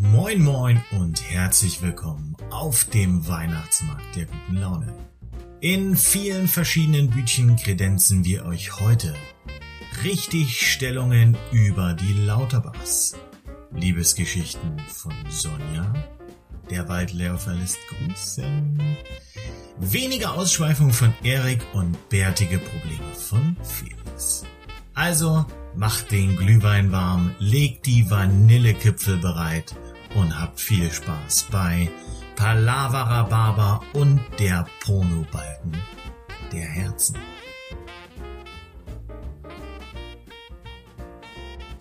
Moin moin und herzlich willkommen auf dem Weihnachtsmarkt der guten Laune. In vielen verschiedenen Bütchen kredenzen wir euch heute Richtigstellungen über die Lauterbachs, Liebesgeschichten von Sonja, der Waldläufer lässt grüßen, weniger Ausschweifung von Erik und bärtige Probleme von Felix. Also macht den Glühwein warm, legt die Vanillekipfel bereit und habt viel Spaß bei Palavara Barber und der Pornobalken der Herzen.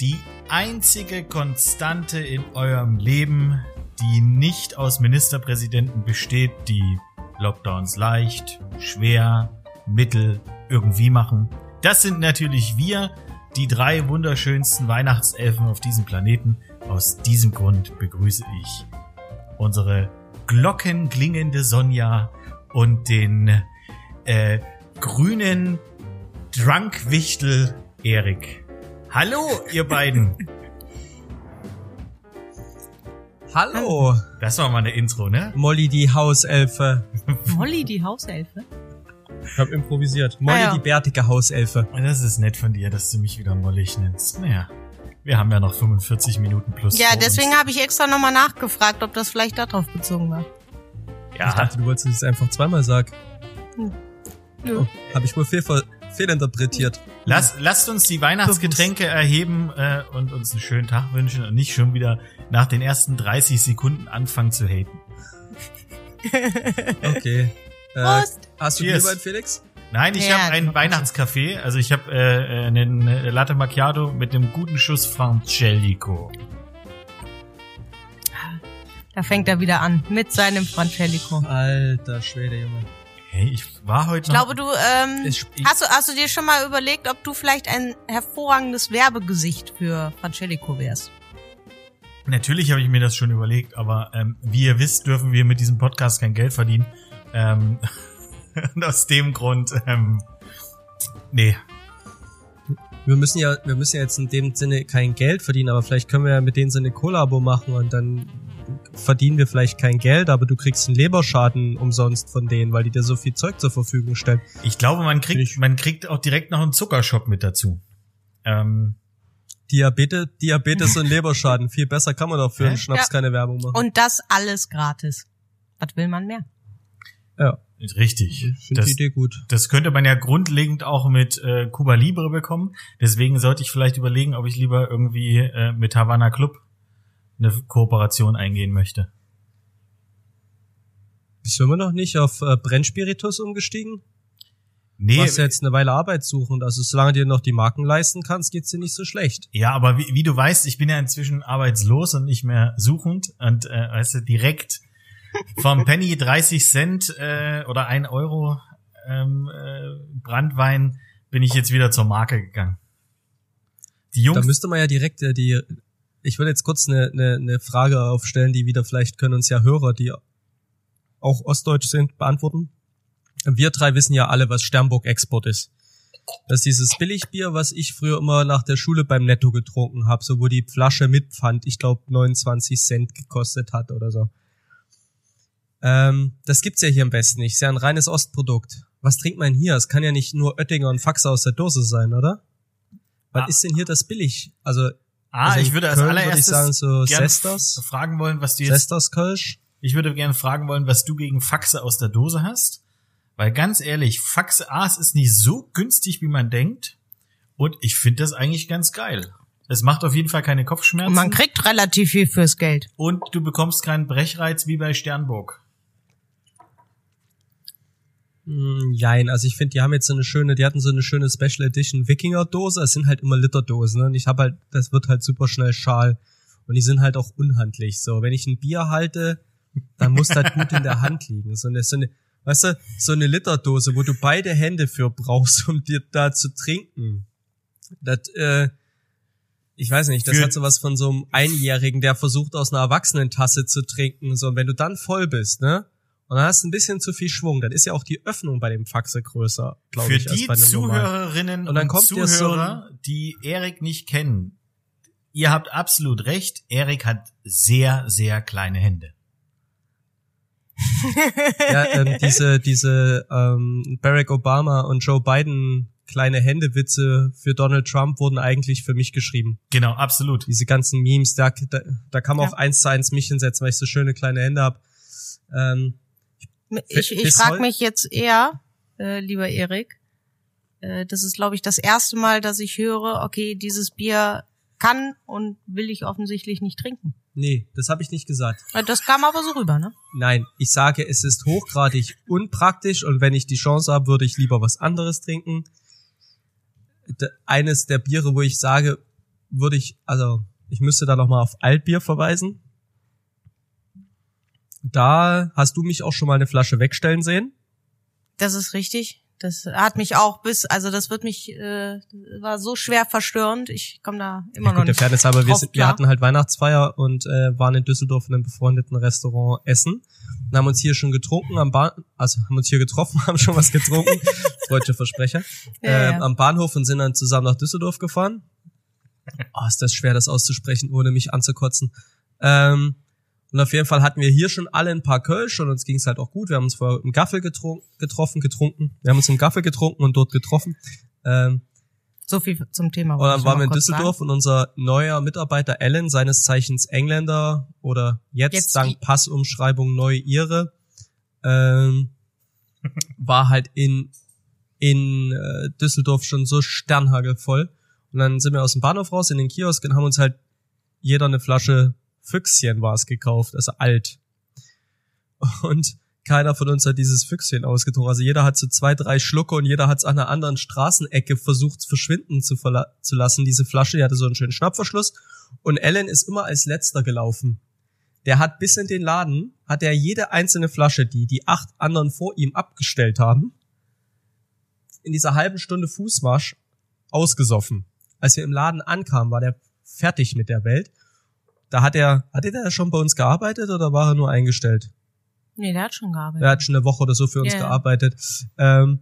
Die einzige Konstante in eurem Leben, die nicht aus Ministerpräsidenten besteht, die Lockdowns leicht, schwer, mittel, irgendwie machen, das sind natürlich wir, die drei wunderschönsten Weihnachtselfen auf diesem Planeten. Aus diesem Grund begrüße ich unsere glockenklingende Sonja und den äh, grünen Drunkwichtel Erik. Hallo, ihr beiden. Hallo. Das war mal eine Intro, ne? Molly die Hauselfe. Molly die Hauselfe? Ich hab improvisiert. Molly Ah, ja. die bärtige Hauselfe. Das ist nett von dir, dass du mich wieder mollig nennst. Naja, wir haben ja noch 45 Minuten plus. Ja, deswegen habe ich extra nochmal nachgefragt, ob das vielleicht darauf bezogen war. Ich Ja, dachte, du wolltest es einfach zweimal sagen. Nö. Oh, hab ich wohl fehl, fehlinterpretiert. Lass, lasst uns die Weihnachtsgetränke erheben äh, und uns einen schönen Tag wünschen und nicht schon wieder nach den ersten 30 Sekunden anfangen zu haten. Okay. Äh, Prost! hast du Cheers. Glühwein, Felix? Nein, ich Ja, habe einen genau. Weihnachtscafé. Also ich habe äh, äh, einen Latte Macchiato mit einem guten Schuss Francelico. Da fängt er wieder an mit seinem Francelico. Alter Schwede, Junge. Hey, ich war heute Ich noch... glaube, du, ähm, Ich- ich- hast du, hast du dir schon mal überlegt, ob du vielleicht ein hervorragendes Werbegesicht für Francelico wärst? Natürlich habe ich mir das schon überlegt, aber ähm, wie ihr wisst, dürfen wir mit diesem Podcast kein Geld verdienen. Ähm, und aus dem Grund, ähm, nee. Wir müssen ja, wir müssen ja jetzt in dem Sinne kein Geld verdienen, aber vielleicht können wir ja mit denen so eine Kollabo machen und dann verdienen wir vielleicht kein Geld, aber du kriegst einen Leberschaden umsonst von denen, weil die dir so viel Zeug zur Verfügung stellen. Ich glaube, man kriegt, Ich- man kriegt auch direkt noch einen Zuckershop mit dazu. Ähm, Diabetes, Diabetes und Leberschaden. Viel besser kann man doch für einen Schnaps Ja. keine Werbung machen. Und das alles gratis. Was will man mehr? ja, richtig. ich Das, die Idee gut. das könnte man ja grundlegend auch mit äh, Cuba Libre bekommen. Deswegen sollte ich vielleicht überlegen, ob ich lieber irgendwie äh, mit Havana Club eine Kooperation eingehen möchte. Bist du immer noch nicht auf äh, Brennspiritus umgestiegen? Nee, Du hast ja jetzt eine Weile Arbeit suchen. Also solange du dir noch die Marken leisten kannst, geht's dir nicht so schlecht. Ja, aber wie, wie du weißt, ich bin ja inzwischen arbeitslos und nicht mehr suchend und äh, weißt du, direkt vom Penny 30 Cent äh, oder 1 Euro ähm, äh, Brandwein bin ich jetzt wieder zur Marke gegangen. Die Da Jungs, müsste man ja direkt äh, die. Ich würde jetzt kurz eine, eine, eine Frage aufstellen, die wieder vielleicht können uns ja Hörer, die auch ostdeutsch sind, beantworten. Wir drei wissen ja alle, was Sternburg Export ist. Das ist dieses Billigbier, was ich früher immer nach der Schule beim Netto getrunken habe, so wo die Flasche mit Pfand, ich glaube 29 Cent gekostet hat oder so. Ähm, das gibt's ja hier im Westen nicht. Ist ja ein reines Ostprodukt. Was trinkt man hier? Es kann ja nicht nur Oettinger und Faxe aus der Dose sein, oder? Was Ah. ist denn hier das billig? Also ah, also ich würde als Köln würde allererstes ich sagen, so Sesters. fragen wollen, was du jetzt, Sesters Kölsch. ich würde gerne fragen wollen, was du gegen Faxe aus der Dose hast. Weil ganz ehrlich, Faxe A, es ist nicht so günstig, wie man denkt. Und ich finde das eigentlich ganz geil. Es macht auf jeden Fall keine Kopfschmerzen. Und man kriegt relativ viel fürs Geld. Und du bekommst keinen Brechreiz wie bei Sternburg. Hm, Jein, also ich finde, die haben jetzt so eine schöne, die hatten so eine schöne Special Edition Wikinger Dose. Es sind halt immer Literdosen ne? und ich habe halt, das wird halt super schnell schal und die sind halt auch unhandlich. So, wenn ich ein Bier halte, dann muss das gut in der Hand liegen. So eine, so eine, weißt du, so eine Literdose, wo du beide Hände für brauchst, um dir da zu trinken. Das, äh, ich weiß nicht, das Für- hat sowas von so einem Einjährigen, der versucht aus einer Erwachsenentasse zu trinken. So, und wenn du dann voll bist, ne? Und dann hast du ein bisschen zu viel Schwung, dann ist ja auch die Öffnung bei dem Faxe größer, glaube Für ich, als die bei einem normalen. Zuhörerinnen Und dann und dir so Zuhörer, die Erik nicht kennen. ihr habt absolut recht. Erik hat sehr, sehr kleine Hände. ja, ähm, diese, diese ähm, Barack Obama und Joe Biden kleine Händewitze für Donald Trump wurden eigentlich für mich geschrieben. Genau, absolut. Diese ganzen Memes, da, da, da kann man Ja. auch eins zu eins mich hinsetzen, weil ich so schöne kleine Hände habe. Ähm, Ich, ich frage mich jetzt eher, äh, lieber Erik, äh, das ist, glaube ich, das erste Mal, dass ich höre, okay, dieses Bier kann und will ich offensichtlich nicht trinken. nee, das habe ich nicht gesagt. Äh, Das kam aber so rüber, ne? Nein, ich sage, es ist hochgradig unpraktisch und wenn ich die Chance habe, würde ich lieber was anderes trinken. Eines der Biere, wo ich sage, würde ich, also ich müsste da noch mal auf Altbier verweisen. Da hast du mich auch schon mal eine Flasche wegstellen sehen. Das ist richtig. Das hat mich auch bis, also das wird mich, äh, war so schwer verstörend. Ich komme da immer Ja, noch gut, der nicht. Fairness halber, wir, sind, wir hatten halt Weihnachtsfeier und äh, waren in Düsseldorf in einem befreundeten Restaurant essen. Und haben uns hier schon getrunken am Bahn, also haben uns hier getroffen, haben schon was getrunken. Deutsche Versprecher. Ja, ähm, ja. am Bahnhof und sind dann zusammen nach Düsseldorf gefahren. Oh, ist das schwer, das auszusprechen, ohne mich anzukotzen. Ähm, und auf jeden Fall hatten wir hier schon alle ein paar Kölsch und uns ging es halt auch gut. Wir haben uns vorher im Gaffel getrunken, getroffen, getrunken. Wir haben uns im Gaffel getrunken und dort getroffen. Ähm, So viel zum Thema. und dann waren wir in Düsseldorf und unser neuer Mitarbeiter Alan, seines Zeichens Engländer oder jetzt, Jetzt dank Passumschreibung neu ihre, ähm, war halt in, in äh, Düsseldorf schon so sternhagelvoll. Und dann sind wir aus dem Bahnhof raus in den Kiosk und haben uns halt jeder eine Flasche Füchschen war es gekauft, also alt. Und keiner von uns hat dieses Füchschen ausgetrunken. Also jeder hat so zwei, drei Schlucke und jeder hat es an einer anderen Straßenecke versucht verschwinden zu, zu lassen, diese Flasche. Die hatte so einen schönen Schnappverschluss. Und Alan ist immer als letzter gelaufen. Der hat bis in den Laden, hat er jede einzelne Flasche, die die acht anderen vor ihm abgestellt haben, in dieser halben Stunde Fußmarsch ausgesoffen. Als wir im Laden ankamen, war der fertig mit der Welt. Da hat er, hat er schon bei uns gearbeitet oder war er nur eingestellt? Nee, der hat schon gearbeitet. Er hat schon eine Woche oder so für uns ja. gearbeitet. Ähm,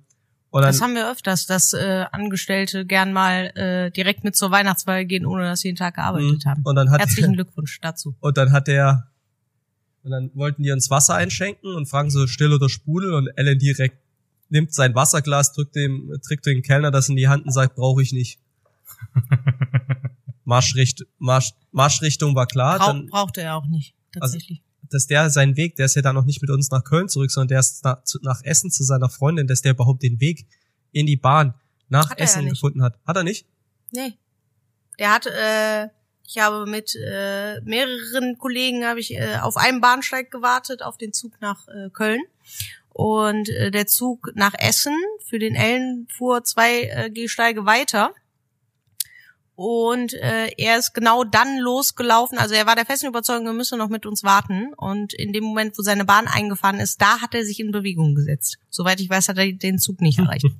und dann, das haben wir öfters, dass äh, Angestellte gern mal äh, direkt mit zur Weihnachtsfeier gehen, ohne dass sie den Tag gearbeitet Mhm. haben. und dann hat Herzlichen Glückwunsch dazu. und dann hat der und dann wollten die uns Wasser einschenken und fragen so still oder Sprudel und Ellen direkt nimmt sein Wasserglas, drückt dem drückt dem Kellner das in die Hand und sagt, brauche ich nicht. Marschricht, Marsch, Marschrichtung war klar, Brauch, dann, brauchte er auch nicht, Also, tatsächlich. dass der seinen Weg, der ist ja dann noch nicht mit uns nach Köln zurück, sondern der ist nach, nach Essen zu seiner Freundin, dass der überhaupt den Weg in die Bahn nach Hat ja Essen nicht. gefunden hat. Hat er nicht? nee. Der hat, äh, ich habe mit äh, mehreren Kollegen habe ich äh, auf einem Bahnsteig gewartet auf den Zug nach äh, Köln. Und äh, der Zug nach Essen für den Ellen fuhr zwei äh, Gehsteige weiter. Und äh, er ist genau dann losgelaufen. Also er war der festen Überzeugung, er müsse noch mit uns warten. Und in dem Moment, wo seine Bahn eingefahren ist, da hat er sich in Bewegung gesetzt. Soweit ich weiß, hat er den Zug nicht erreicht.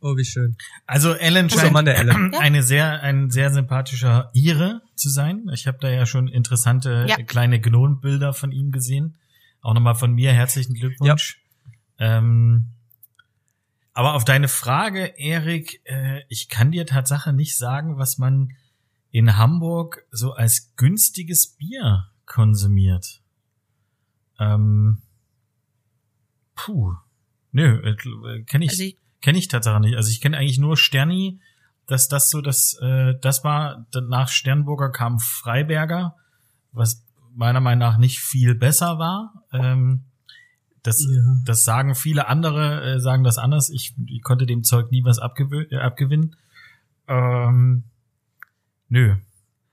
Oh, wie schön. Also Ellen Guter scheint Mann, der Ellen. Ja. eine sehr, ein sehr sympathischer Ire zu sein. Ich habe da ja schon interessante Ja. kleine Gnombilder von ihm gesehen. Auch nochmal von mir herzlichen Glückwunsch. Ähm, aber auf deine Frage, Erik, äh, ich kann dir Tatsache nicht sagen, was man in Hamburg so als günstiges Bier konsumiert. Ähm, puh. Nö, äh, kenne ich, Also ich, Kenne ich tatsächlich nicht. Also ich kenne eigentlich nur Sterni, dass das so das, äh, das war, nach Sternburger kam Freiberger, was meiner Meinung nach nicht viel besser war. Ähm, das, Ja. das sagen viele andere, äh, sagen das anders. Ich, ich konnte dem Zeug nie was abgew äh, abgewinnen. Ähm, nö.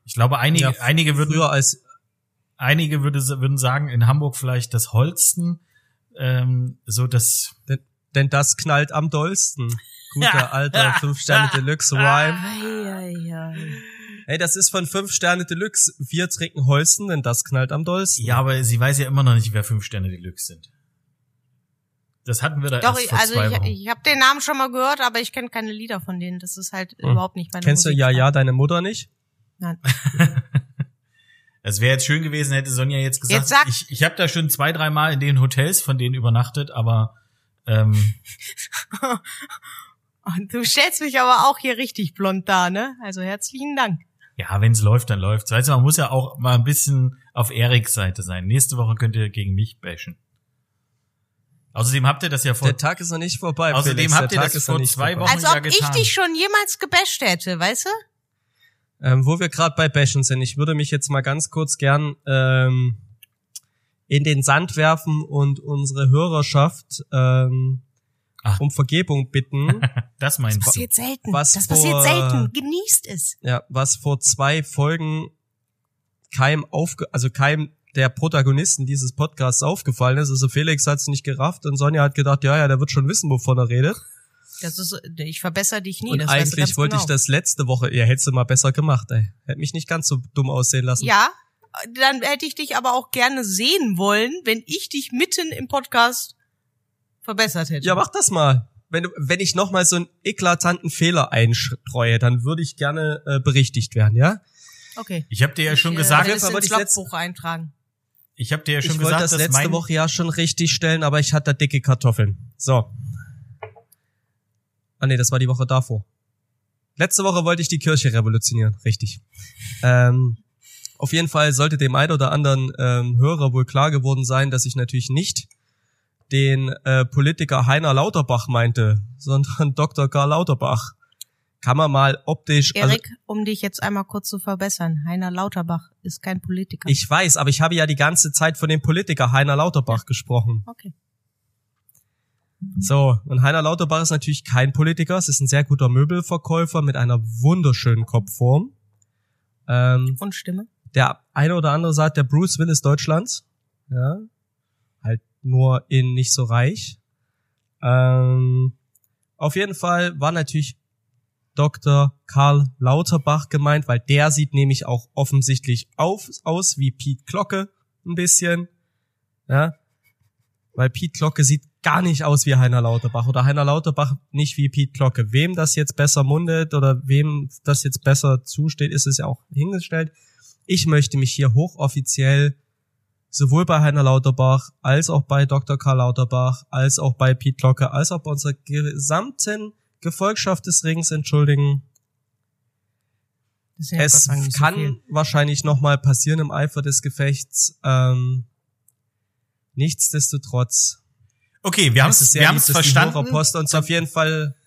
Ich glaube, einige, Ja, einige würden, Früher als einige würde, würden sagen, in Hamburg vielleicht das Holsten, ähm, so das, Denn das knallt am dollsten. Guter alter 5 Sterne Deluxe Rhyme. Hey, das ist von 5 Sterne Deluxe. Wir trinken Holsten, denn das knallt am dollsten. Ja, aber sie weiß ja immer noch nicht, wer fünf Sterne Deluxe sind. Das hatten wir da Doch, erst ich, vor also zwei ich, Wochen. ich habe den Namen schon mal gehört, aber ich kenne keine Lieder von denen. Das ist halt Hm. überhaupt nicht meine Kennst du Musik. Ja, ja, deine Mutter nicht? Nein. Es wäre jetzt schön gewesen, hätte Sonja jetzt gesagt, Jetzt sag- ich, ich habe da schon zwei, dreimal in den Hotels von denen übernachtet, aber ähm, Und du stellst mich aber auch hier richtig blond da, ne? Also herzlichen Dank. Ja, wenn es läuft, dann läuft's. Weißt du, man muss ja auch mal ein bisschen auf Eriks Seite sein. Nächste Woche könnt ihr gegen mich bashen. Außerdem habt ihr das ja vor. Der Tag ist noch nicht vorbei. Außerdem Felix. habt ihr Tag das vor nicht zwei vorbei. Wochen- Als ja ob ich getan. dich schon jemals gebasht hätte, weißt du? Ähm, wo wir gerade bei Bashen sind, ich würde mich jetzt mal ganz kurz gern ähm, in den Sand werfen und unsere Hörerschaft ähm, Ach. um Vergebung bitten. Das meinst du. Passiert selten. Was das vor- passiert selten. Genießt es. ja, was vor zwei Folgen keinem aufge also keinem der Protagonisten dieses Podcasts aufgefallen ist. Also Felix hat es nicht gerafft und Sonja hat gedacht, ja, ja, der wird schon wissen, wovon er redet. Das ist, ich verbessere dich nie. und das weißt du eigentlich wollte genau. ich das letzte Woche, ihr hättest du mal besser gemacht, ey. Hätte mich nicht ganz so dumm aussehen lassen. Ja, dann hätte ich dich aber auch gerne sehen wollen, wenn ich dich mitten im Podcast verbessert hätte. Ja, mach das mal. Wenn, du- wenn ich noch mal so einen eklatanten Fehler einstreue, dann würde ich gerne äh, berichtigt werden, ja? Okay. Ich habe dir ja schon ich, gesagt, Äh, das wollte ins ich letzt- Logbuch eintragen. Ich habe dir ja schon ich wollte gesagt, das dass letzte Woche ja schon richtig stellen, aber ich hatte dicke Kartoffeln. So. Ah nee, das war die Woche davor. Letzte Woche wollte ich die Kirche revolutionieren, richtig. Ähm, auf jeden Fall sollte dem einen oder anderen ähm, Hörer wohl klar geworden sein, dass ich natürlich nicht den äh, Politiker Heiner Lauterbach meinte, sondern Dr. Karl Lauterbach. Kann man mal optisch, also Erik, um dich jetzt einmal kurz zu verbessern, Heiner Lauterbach ist kein Politiker. ich weiß, aber ich habe ja die ganze Zeit von dem Politiker Heiner Lauterbach gesprochen. Okay. So, und Heiner Lauterbach ist natürlich kein Politiker, es ist ein sehr guter Möbelverkäufer mit einer wunderschönen Kopfform. Ähm, Und Stimme? der eine oder andere sagt, der Bruce Willis Deutschlands. Ja. Halt nur in nicht so reich. Ähm, auf jeden Fall war natürlich Dr. Karl Lauterbach gemeint, weil der sieht nämlich auch offensichtlich auf, aus wie Pete Glocke ein bisschen. Ja. Weil Pete Glocke sieht gar nicht aus wie Heiner Lauterbach oder Heiner Lauterbach nicht wie Pete Glocke. Wem das jetzt besser mundet oder wem das jetzt besser zusteht, ist es ja auch hingestellt. Ich möchte mich hier hochoffiziell sowohl bei Heiner Lauterbach als auch bei Dr. Karl Lauterbach als auch bei Pete Glocke als auch bei unserer gesamten Gefolgschaft des Rings entschuldigen. Ja es so kann viel. wahrscheinlich nochmal passieren im Eifer des Gefechts. Ähm, nichtsdestotrotz. okay, wir haben es es wir lieb, haben's dass verstanden. Hörerpost uns auf jeden Fall.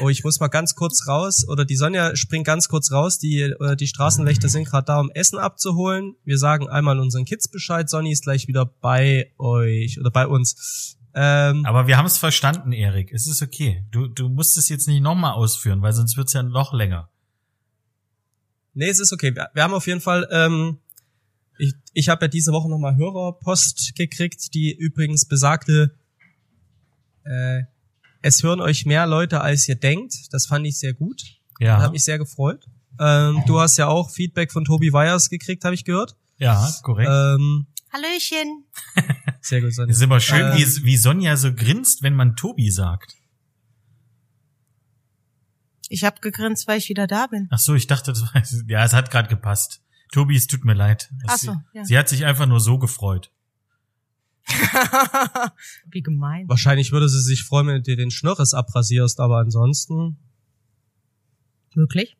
Oh, ich muss mal ganz kurz raus. Oder die Sonja springt ganz kurz raus. Die, äh, die Straßenwächter sind gerade da, um Essen abzuholen. Wir sagen einmal unseren Kids Bescheid. Sonny ist gleich wieder bei euch oder bei uns. Ähm, Aber wir haben es verstanden, Erik. Es ist okay. Du, du musst es jetzt nicht nochmal ausführen, weil sonst wird's ja noch länger. Nee, es ist okay. Wir, wir haben auf jeden Fall, ähm, ich, ich habe ja diese Woche nochmal Hörerpost gekriegt, die übrigens besagte, äh, es hören euch mehr Leute, als ihr denkt. Das fand ich sehr gut. Ja, Hat mich sehr gefreut. Ähm, du hast ja auch Feedback von Tobi Weyers gekriegt, habe ich gehört. ja, korrekt. Ähm, Hallöchen. sehr gut, Sonja. es ist immer schön, äh, wie, wie Sonja so grinst, wenn man Tobi sagt. Ich habe gegrinst, weil ich wieder da bin. Ach so, ich dachte, das war, ja, es hat gerade gepasst. Tobi, es tut mir leid. Ach so, ja. Sie hat sich einfach nur so gefreut. Wie gemein. Wahrscheinlich würde sie sich freuen, wenn du dir den Schnörres abrasierst, aber ansonsten. Möglich?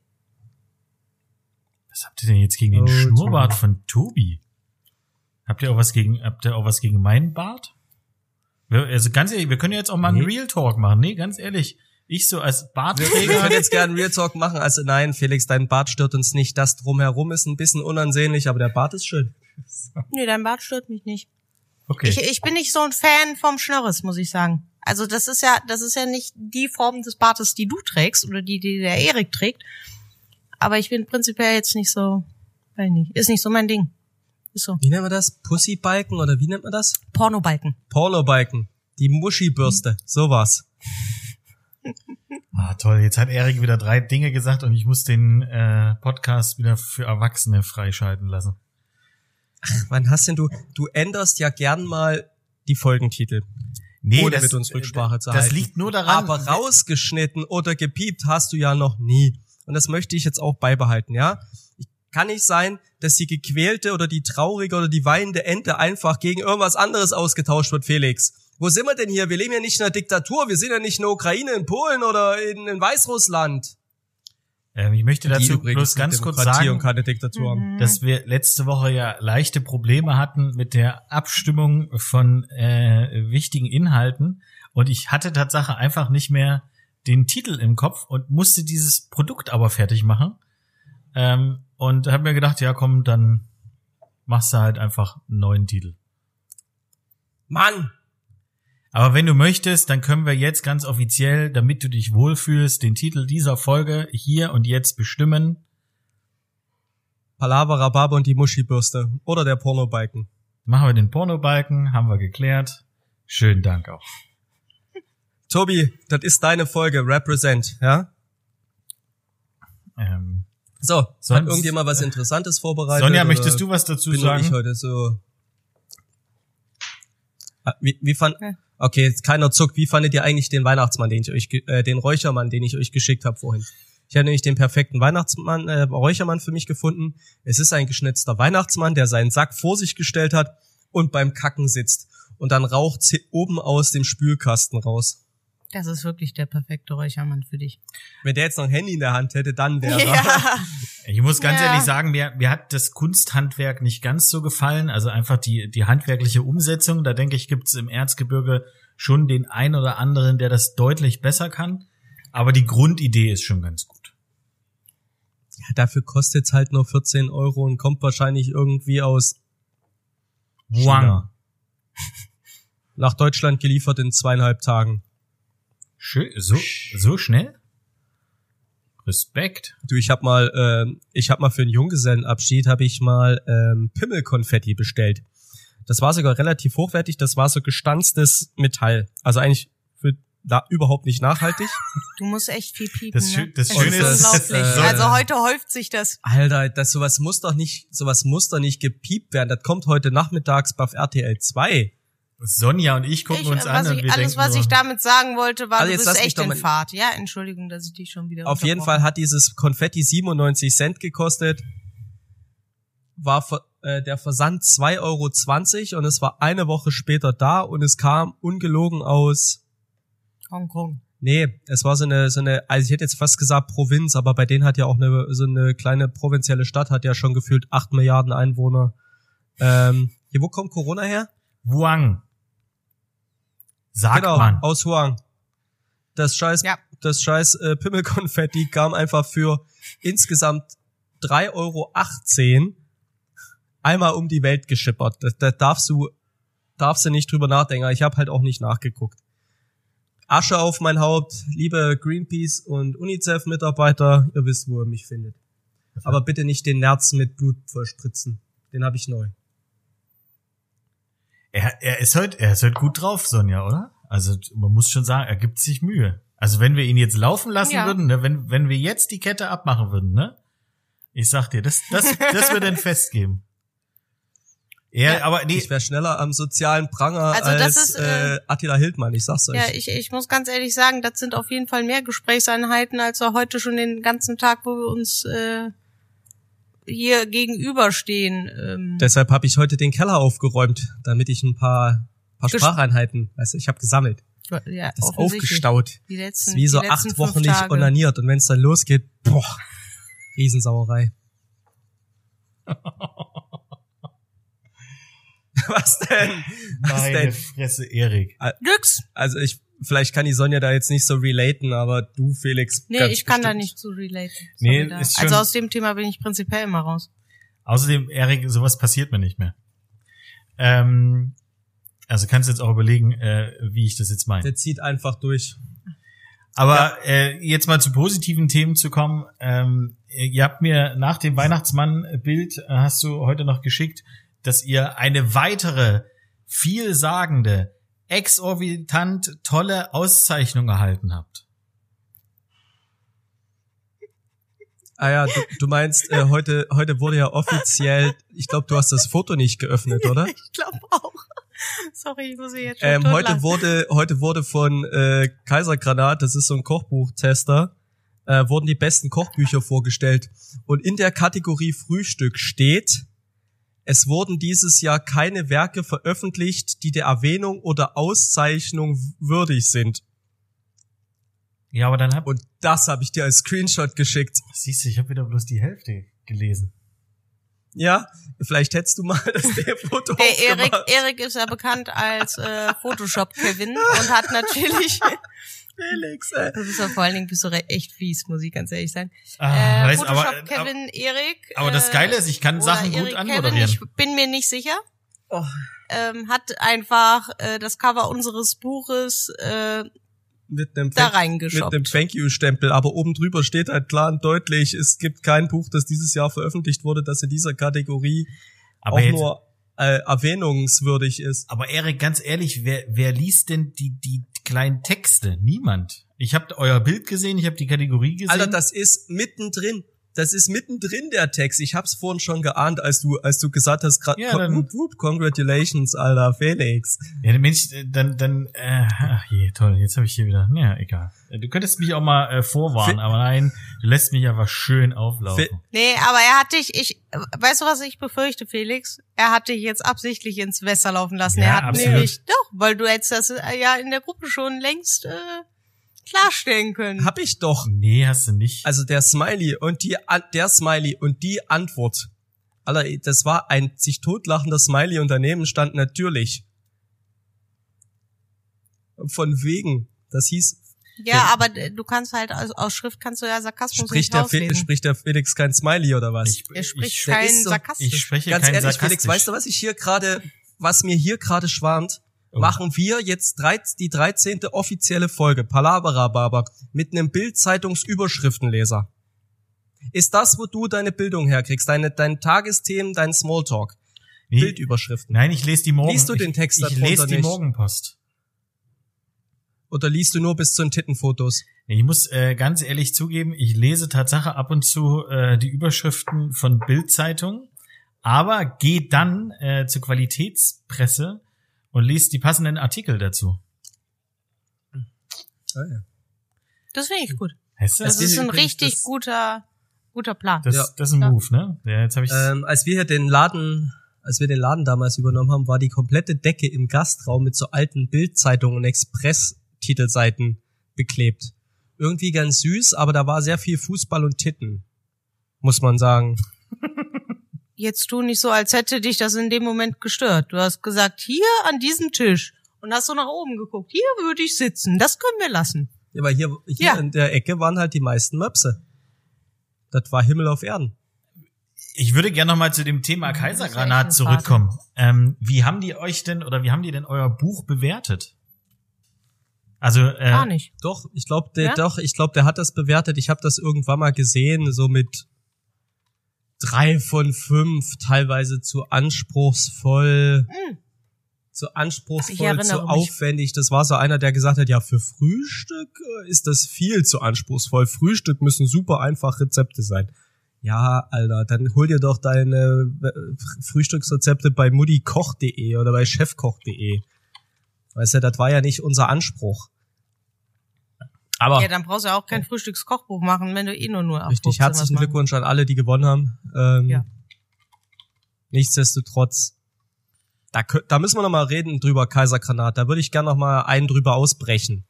Was habt ihr denn jetzt gegen den Oh, Schnurrbart von Tobi? Habt ihr auch was gegen, habt ihr auch was gegen meinen Bart? Wir, also ganz ehrlich, wir können jetzt auch mal einen Nee. Real Talk machen. Nee, ganz ehrlich. Ich so als Wir, wir Bartträger. können jetzt gerne Real Talk machen. Also nein, Felix, dein Bart stört uns nicht. Das drumherum ist ein bisschen unansehnlich, aber der Bart ist schön. Nee, dein Bart stört mich nicht. Okay. Ich, ich bin nicht so ein Fan vom Schnörres, muss ich sagen. Also das ist ja, das ist ja nicht die Form des Bartes, die du trägst oder die, die der Erik trägt. Aber ich bin prinzipiell jetzt nicht so, weiß nicht, ist nicht so mein Ding. Ist so. Wie nennt man das? Pussybalken oder wie nennt man das? Pornobalken. Pornobalken. Die Muschibürste. Sowas. Ah, toll. Jetzt hat Erik wieder drei Dinge gesagt und ich muss den äh, Podcast wieder für Erwachsene freischalten lassen. Wann hast denn du, du änderst ja gern mal die Folgentitel. Nee, ohne mit uns Rücksprache zu das halten. liegt nur daran. Aber rausgeschnitten oder gepiept hast du ja noch nie. Und das möchte ich jetzt auch beibehalten, ja? Ich- Kann nicht sein, dass die gequälte oder die traurige oder die weinende Ente einfach gegen irgendwas anderes ausgetauscht wird, Felix. Wo sind wir denn hier? Wir leben ja nicht in einer Diktatur. Wir sind ja nicht in der Ukraine, in Polen oder in, in Weißrussland. Ähm, ich möchte dazu übrigens bloß ganz kurz sagen, und keine Diktatur haben. Mhm. dass wir letzte Woche ja leichte Probleme hatten mit der Abstimmung von äh, wichtigen Inhalten und ich hatte Tatsache einfach nicht mehr den Titel im Kopf und musste dieses Produkt aber fertig machen ähm, und habe mir gedacht, ja komm, dann machst du halt einfach einen neuen Titel. Mann! Aber wenn du möchtest, dann können wir jetzt ganz offiziell, damit du dich wohlfühlst, den Titel dieser Folge hier und jetzt bestimmen. Palaver, Rhabarber und die Muschibürste. Oder der Pornobalken. Machen wir den Pornobalken, haben wir geklärt. Schönen Dank auch. Tobi, das ist deine Folge, Represent, ja? Ähm, So, hat Sonst- irgendjemand was Interessantes vorbereitet? Sonja, möchtest du was dazu bin nur ich sagen? heute so... Ah, Wie, wie fand... Okay, jetzt keiner zuckt. Wie fandet ihr eigentlich den Weihnachtsmann, den ich euch, äh, den Räuchermann, den ich euch geschickt habe vorhin? Ich habe nämlich den perfekten Weihnachtsmann, äh, Räuchermann für mich gefunden. Es ist ein geschnitzter Weihnachtsmann, der seinen Sack vor sich gestellt hat und beim Kacken sitzt. Und dann raucht sie oben aus dem Spülkasten raus. Das ist wirklich der perfekte Räuchermann für dich. Wenn der jetzt noch ein Handy in der Hand hätte, dann wäre er. Ja. Ich muss ganz Ja. ehrlich sagen, mir, mir hat das Kunsthandwerk nicht ganz so gefallen. Also einfach die, die handwerkliche Umsetzung. Da denke ich, gibt's im Erzgebirge schon den ein oder anderen, der das deutlich besser kann. Aber die Grundidee ist schon ganz gut. Ja, dafür kostet's halt nur 14 Euro und kommt wahrscheinlich irgendwie aus Wang. China. nach Deutschland geliefert in zweieinhalb Tagen. Schön, so, so schnell? Respekt. Du, ich hab mal, ähm, ich hab mal für einen Junggesellenabschied habe ich mal ähm, Pimmelkonfetti bestellt. Das war sogar relativ hochwertig. Das war so gestanztes Metall. Also eigentlich für da überhaupt nicht nachhaltig. Du musst echt viel piepen. Das ne? das Es Schöne ist, unglaublich. äh, also heute häuft sich das. Alter, das sowas muss doch nicht, sowas muss doch nicht gepiept werden. Das kommt heute nachmittags bei RTL 2. Sonja und ich gucken Ich, uns was an und ich, wir alles, denken was nur, ich damit sagen wollte, war, Also du bist echt in Fahrt. Ja, Entschuldigung, dass ich dich schon wieder Auf jeden Fall hat dieses Konfetti 97 Cent gekostet. War ver- äh, der Versand 2,20 Euro und es war eine Woche später da und es kam ungelogen aus. Hongkong. Nee, es war so eine, so eine, also ich hätte jetzt fast gesagt Provinz, aber bei denen hat ja auch eine, so eine kleine provinzielle Stadt, hat ja schon gefühlt 8 Milliarden Einwohner. Ähm, hier, wo kommt Corona her? Wang. Sagt genau, man. aus Huang. Das scheiß, Ja. das scheiß äh, Pimmelkonfetti kam einfach für insgesamt 3,18 Euro einmal um die Welt geschippert. Da, da darfst du, darfst du nicht drüber nachdenken. Ich habe halt auch nicht nachgeguckt. Asche auf mein Haupt, liebe Greenpeace und UNICEF-Mitarbeiter, ihr wisst, wo ihr mich findet. Aber bitte nicht den Nerz mit Blut verspritzen. Den habe ich neu. Er, er ist heute, er ist heute gut drauf, Sonja, oder? Also man muss schon sagen, er gibt sich Mühe. Also wenn wir ihn jetzt laufen lassen Ja. würden, ne, wenn wenn wir jetzt die Kette abmachen würden, ne? Ich sag dir, das das das wird ein Fest geben. Er, Ja. aber nee, Ich wäre schneller am sozialen Pranger Also das als ist, äh, äh, Attila Hildmann, ich sag's euch. Ja, ich, ich muss ganz ehrlich sagen, das sind auf jeden Fall mehr Gesprächseinheiten, als wir heute schon den ganzen Tag, wo wir uns äh, hier gegenüberstehen. Ähm, Deshalb habe ich heute den Keller aufgeräumt, damit ich ein paar, paar Spracheinheiten, weißt du, ich habe gesammelt. ja, Das ist aufgestaut. Die letzten, ist wie so acht Wochen nicht Tage. onaniert und wenn es dann losgeht, boah, Riesensauerei. Was denn? Was meine denn? Fresse, Erik. Nix. Also ich, vielleicht kann die Sonja da jetzt nicht so relaten, aber du, Felix. Nee, ganz ich kann da bestimmt. nicht zu relaten. Nee, Sorry da. ist schon- also aus dem Thema bin ich prinzipiell immer raus. Außerdem, Erik, sowas passiert mir nicht mehr. Ähm, also kannst du jetzt auch überlegen, äh, wie ich das jetzt meine. Der zieht einfach durch. Aber äh, jetzt mal zu positiven Themen zu kommen. Ähm, ihr habt mir nach dem Weihnachtsmann-Bild, äh, hast du heute noch geschickt, dass ihr eine weitere vielsagende, exorbitant tolle Auszeichnung erhalten habt. Ah ja, du, du meinst, äh, heute, heute wurde ja offiziell, ich glaube, du hast das Foto nicht geöffnet, oder? Ich glaube auch. Sorry, ich muss mich jetzt schon Ähm, heute wurde, heute wurde von äh, Kaisergranat, das ist so ein Kochbuchtester, äh, wurden die besten Kochbücher vorgestellt. Und in der Kategorie Frühstück steht, es wurden dieses Jahr keine Werke veröffentlicht, die der Erwähnung oder Auszeichnung würdig sind. Ja, aber dann hab, Und das habe ich dir als Screenshot geschickt. siehst du, ich habe wieder bloß die Hälfte gelesen. Ja, vielleicht hättest du mal das Foto Hey, Erik. Erik ist ja bekannt als äh, Photoshop Kevin und hat natürlich, Felix, ey. das ist ja vor allen Dingen bist du echt fies, muss ich ganz ehrlich sagen. Ah, äh, weißt, Photoshop aber, Kevin, Erik. aber das äh, Geile ist, ich kann Sachen gut Kevin, anmoderieren. ich bin mir nicht sicher. Oh. Ähm, hat einfach äh, das Cover unseres Buches äh, Mit einem da Thank- mit einem Thank you Stempel, aber oben drüber steht halt klar und deutlich, es gibt kein Buch, das dieses Jahr veröffentlicht wurde, das in dieser Kategorie Aber auch jetzt, nur äh, erwähnungswürdig ist. aber Erik, ganz ehrlich, wer, wer liest denn die, die kleinen Texte? Niemand. Ich habe euer Bild gesehen, ich habe die Kategorie gesehen. Alter, das ist mittendrin. Das ist mittendrin der Text. Ich hab's vorhin schon geahnt, als du, als du gesagt hast, gerade Ja, dann- whoop, whoop, congratulations, Alter, Felix. ja, dann Mensch, äh, dann, dann, äh, ach je, toll, jetzt habe ich hier wieder, naja, egal. Äh, Du könntest mich auch mal äh, vorwarnen, Fe- aber nein, du lässt mich einfach schön auflaufen. Fe- Nee, aber er hat dich, ich, weißt du, was ich befürchte, Felix? Er hat dich jetzt absichtlich ins Wasser laufen lassen. Ja, er hat absolut. nämlich, doch, weil du hättest das äh, ja in der Gruppe schon längst äh, klarstellen können. Hab ich doch. nee, hast du nicht. Also der Smiley und die, der Smiley und die Antwort. Alter, das war ein sich totlachender Smiley und daneben stand natürlich. Von wegen. Das hieß, ja, aber äh, du kannst halt aus, aus Schrift kannst du ja Sarkasmus spricht nicht der, spricht der Felix kein Smiley oder was? ich, er spricht ich, kein so- Sarkasmus. ich spreche Ganz kein ehrlich. Felix, weißt du, was ich hier gerade, was mir hier gerade schwant? Machen wir jetzt die 13. offizielle Folge Palabra Baba mit einem Bild-Zeitungsüberschriftenleser. Ist das, wo du deine Bildung herkriegst? Deine, dein Tagesthemen, dein Smalltalk? Nee, Bildüberschriften. Nein, ich lese die Morgen. Liest du den Text Ich, ich lese die nicht? Morgenpost. Oder liest du nur bis zu den Tittenfotos? Ich muss äh, ganz ehrlich zugeben, ich lese Tatsache ab und zu äh, die Überschriften von Bild-Zeitungen, aber gehe dann äh, zur Qualitätspresse und lese die passenden Artikel dazu. Das finde ich gut. Heißt Das das? ist ein richtig das- guter, guter Plan. Das, Ja. das ist ein Ja. Move, ne? Ja, jetzt habe ich Ähm, als wir hier den Laden, als wir den Laden damals übernommen haben, war die komplette Decke im Gastraum mit so alten Bildzeitungen und Express-Titelseiten beklebt. Irgendwie ganz süß, aber da war sehr viel Fußball und Titten, muss man sagen. Jetzt tu nicht so, als hätte dich das in dem Moment gestört. Du hast gesagt, hier an diesem Tisch. Und hast so nach oben geguckt. Hier würde ich sitzen. Das können wir lassen. Ja, weil hier, hier Ja. in der Ecke waren halt die meisten Möpse. Das war Himmel auf Erden. Ich würde gerne noch mal zu dem Thema Kaisergranat zurückkommen. Ähm, wie haben die euch denn oder wie haben die denn euer Buch bewertet? Also äh, Gar nicht. Doch, ich glaube, der, Ja? doch, ich glaube, der hat das bewertet. Ich habe das irgendwann mal gesehen, so mit drei von fünf, teilweise zu anspruchsvoll, Hm. zu anspruchsvoll, zu mich. aufwendig. Das war so einer, der gesagt hat, ja, für Frühstück äh, ist das viel zu anspruchsvoll. Frühstück müssen super einfach Rezepte sein. Ja, Alter, dann hol dir doch deine äh, Frühstücksrezepte bei muttikoch.de oder bei chefkoch.de. Weißt du, das war ja nicht unser Anspruch. Aber Ja, dann brauchst du ja auch kein Frühstückskochbuch machen, wenn du eh nur nur auf Richtig, 15 was herzlichen machen. Glückwunsch an alle, die gewonnen haben. Ähm, Ja. Nichtsdestotrotz, da, da müssen wir noch mal reden drüber, Kaisergranat. Da würde ich gerne noch mal einen drüber ausbrechen.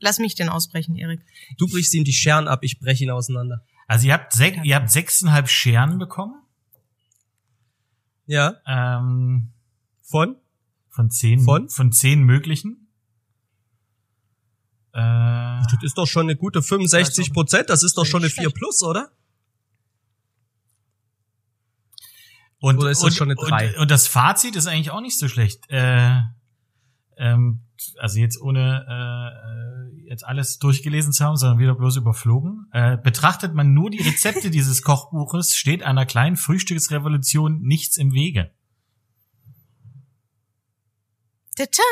Lass mich den ausbrechen, Erik. Du brichst ihm die Scheren ab, ich breche ihn auseinander. also ihr habt sech, ihr habt sechseinhalb Scheren bekommen Ja, ähm, von? von zehn Von? von zehn möglichen. Äh, Das ist doch schon eine gute 65 Prozent, das ist doch schon eine nicht 4 schlecht. plus, oder? und, oder ist das und, schon eine drei? Und, und das Fazit ist eigentlich auch nicht so schlecht. Äh, ähm, also jetzt ohne äh, jetzt alles durchgelesen zu haben, sondern wieder bloß überflogen. Äh, betrachtet man nur die Rezepte dieses Kochbuches, steht einer kleinen Frühstücksrevolution nichts im Wege. Tata!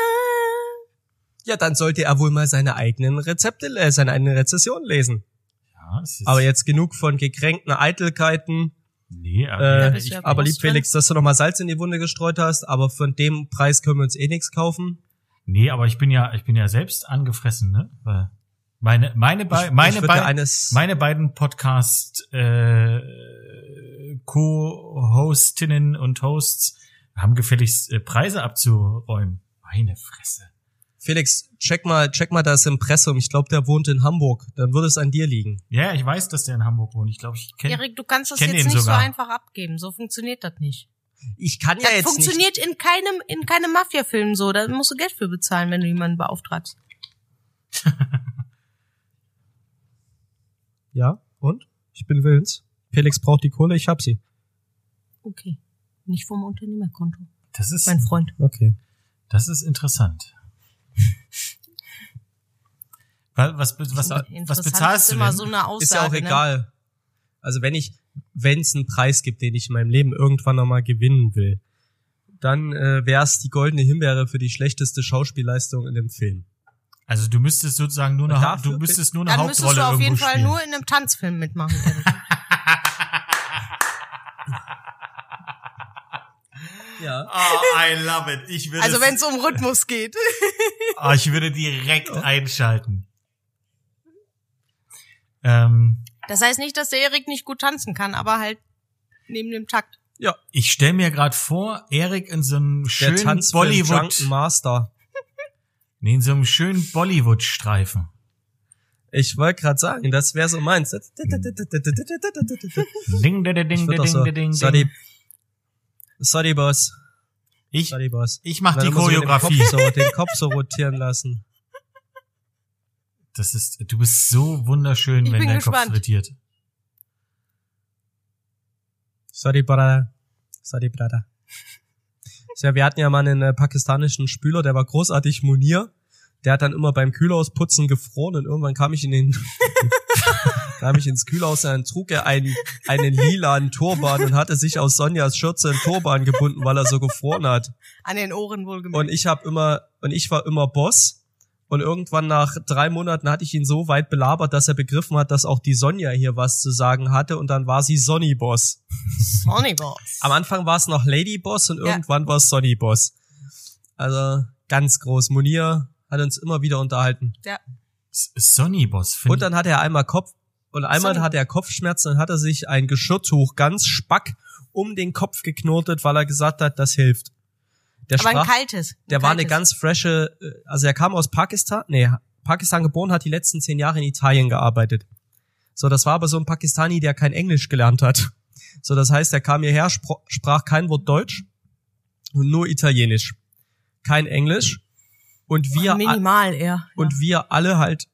Ja, dann sollte er wohl mal seine eigenen Rezepte, äh, seine eigenen Rezessionen lesen. Ja, es ist, Aber jetzt genug von gekränkten Eitelkeiten. nee, Äh, aber, du ich, ja aber lieb Felix, dass du noch mal Salz in die Wunde gestreut hast, aber von dem Preis können wir uns eh nichts kaufen. nee, aber ich bin ja, ich bin ja selbst angefressen, ne? Weil meine, meine, Ich- bei, ich meine, würde bei, eines, meine beiden Podcast äh, Co-Hostinnen und Hosts haben gefälligst äh, Preise abzuräumen. Meine Fresse. Felix, check mal, check mal das Impressum. Ich glaube, der wohnt in Hamburg. Dann würde es an dir liegen. Ja, ich weiß, dass der in Hamburg wohnt. Ich glaube, ich kenne Erik, du kannst das jetzt nicht sogar. so einfach abgeben. So funktioniert das nicht. Ich kann ja Das jetzt nicht. funktioniert in keinem, in keinem Mafia-Film so. Da musst du Geld für bezahlen, wenn du jemanden beauftragst. Ja, und? Ich bin willens. Felix braucht die Kohle, ich hab sie. Okay. Nicht vom Unternehmerkonto. Das ist, Mein Freund. Okay. das ist interessant. Wa- Was, was, was, was bezahlst ist du immer denn? so eine Aussage. Ist ja auch Ne? egal. Also wenn ich, wenn es einen Preis gibt, den ich in meinem Leben irgendwann nochmal gewinnen will, dann äh, wäre es die goldene Himbeere für die schlechteste Schauspielleistung in dem Film. Also du müsstest sozusagen nur eine, dafür du müsstest nur eine Dann müsstest Hauptrolle du auf jeden Fall spielen. nur in einem Tanzfilm mitmachen. Ja. Oh, I love it. Ich würde, also wenn es um Rhythmus geht. oh, ich würde direkt einschalten. Ähm, Das heißt nicht, dass der Erik nicht gut tanzen kann, aber halt neben dem Takt. Ja. ich stelle mir gerade vor, Erik in so einem Der schönen Bollywood, Master. nee, in so einem schönen Bollywood-Streifen. Ich wollte gerade sagen, das wäre so meins. Ding, ding, ding, ding, ding, ding, sorry, Boss. Ich, Sorry, Boss. ich mach die Choreografie. Kopf so, den Kopf so rotieren lassen. Das ist, du bist so wunderschön, Ich wenn dein Kopf gespannt. frittiert. Sorry, brother. Sorry, brother. Ja, wir hatten ja mal einen äh, pakistanischen Spüler, der war großartig Munir. Der hat dann immer beim Kühlhausputzen gefroren und irgendwann kam ich in den, kam ich ins Kühlhaus und dann trug er einen, einen lilanen Turban und hatte sich aus Sonjas Schürze einen Turban gebunden, weil er so gefroren hat. An den Ohren wohlgemerkt. Und ich habe immer, und ich war immer Boss. Und irgendwann nach drei Monaten hatte ich ihn so weit belabert, dass er begriffen hat, dass auch die Sonja hier was zu sagen hatte und dann war sie Sonny Boss. Sonny Boss. Am Anfang war es noch Lady Boss und Ja. irgendwann war es Sonny Boss. Also ganz groß. Munir hat uns immer wieder unterhalten. Ja. Sonny Boss, finde Und dann hatte er einmal Kopf und einmal hatte er Kopfschmerzen und hat er sich ein Geschirrtuch ganz spack um den Kopf geknotet, weil er gesagt hat, das hilft. Der Aber ein sprach, kaltes. Ein der war eine kaltes. ganz frische, äh, also er kam aus Pakistan, nee, Pakistan geboren, hat die letzten zehn Jahre in Italien gearbeitet. So, das war aber so ein Pakistani, der kein Englisch gelernt hat. So, das heißt, er kam hierher, sprach kein Wort Deutsch und nur Italienisch. Kein Englisch. Und wir, Minimal eher. und wir alle halt,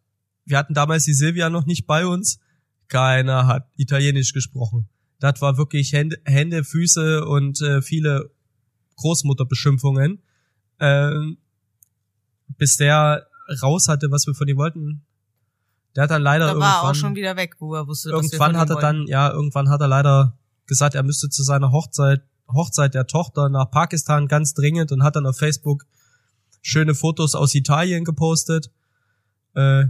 wir hatten damals die Silvia noch nicht bei uns, keiner hat Italienisch gesprochen. Das war wirklich Hände, Hände Füße und äh, viele Großmutterbeschimpfungen. Ähm, bis der raus hatte, was wir von ihm wollten. Der hat dann leider da irgendwann, war auch schon wieder weg, wo er wusste, was wir irgendwann hat er dann, ja, irgendwann hat er leider gesagt, er müsste zu seiner Hochzeit, Hochzeit der Tochter nach Pakistan ganz dringend und hat dann auf Facebook schöne Fotos aus Italien gepostet. Äh,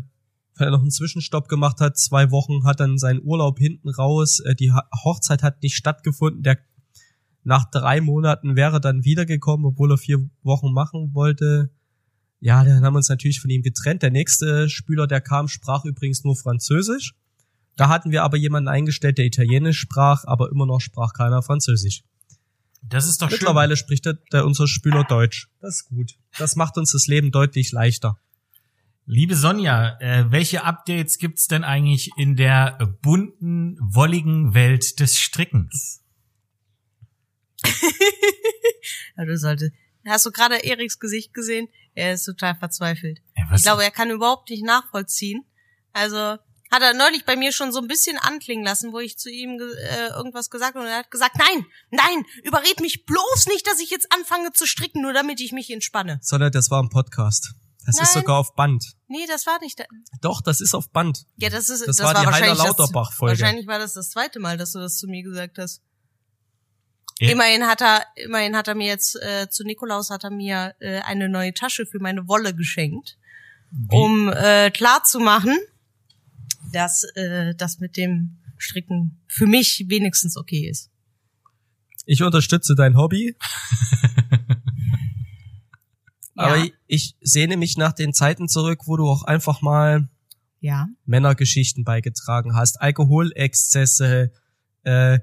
weil er noch einen Zwischenstopp gemacht hat, zwei Wochen, hat dann seinen Urlaub hinten raus. Äh, die Hochzeit hat nicht stattgefunden. Der nach drei Monaten wäre dann wiedergekommen, obwohl er vier Wochen machen wollte. Ja, dann haben wir uns natürlich von ihm getrennt. Der nächste Spieler, der kam, sprach übrigens nur Französisch. Da hatten wir aber jemanden eingestellt, der Italienisch sprach, aber immer noch sprach keiner Französisch. Das ist doch Mittlerweile spricht der, der unser Spieler Deutsch. Das ist gut. Das macht uns das Leben deutlich leichter. Liebe Sonja, äh, welche Updates gibt's denn eigentlich in der bunten, wolligen Welt des Strickens? Ja, du solltest. Hast du gerade Eriks Gesicht gesehen? Er ist total verzweifelt. Ja, Ich glaube, er kann überhaupt nicht nachvollziehen. Also hat er neulich bei mir schon so ein bisschen anklingen lassen, wo ich zu ihm ge äh, irgendwas gesagt habe und er hat gesagt, nein, nein, überred mich bloß nicht, dass ich jetzt anfange zu stricken, nur damit ich mich entspanne. Sondern das war ein Podcast. Das ist Nein. sogar auf Band. Nee, das war nicht. Da Doch, das ist auf Band. ja, das ist Das war die Heiner wahrscheinlich das- Lauterbach-Folge. Wahrscheinlich war das das zweite Mal, dass du das zu mir gesagt hast. Ja. Immerhin hat er, immerhin hat er mir jetzt äh, zu Nikolaus hat er mir äh, eine neue Tasche für meine Wolle geschenkt, wie, um äh, klar zu machen, dass äh, das mit dem Stricken für mich wenigstens okay ist. Ich unterstütze dein Hobby, aber Ja. ich, ich sehne mich nach den Zeiten zurück, wo du auch einfach mal Ja. Männergeschichten beigetragen hast, Alkoholexzesse, äh,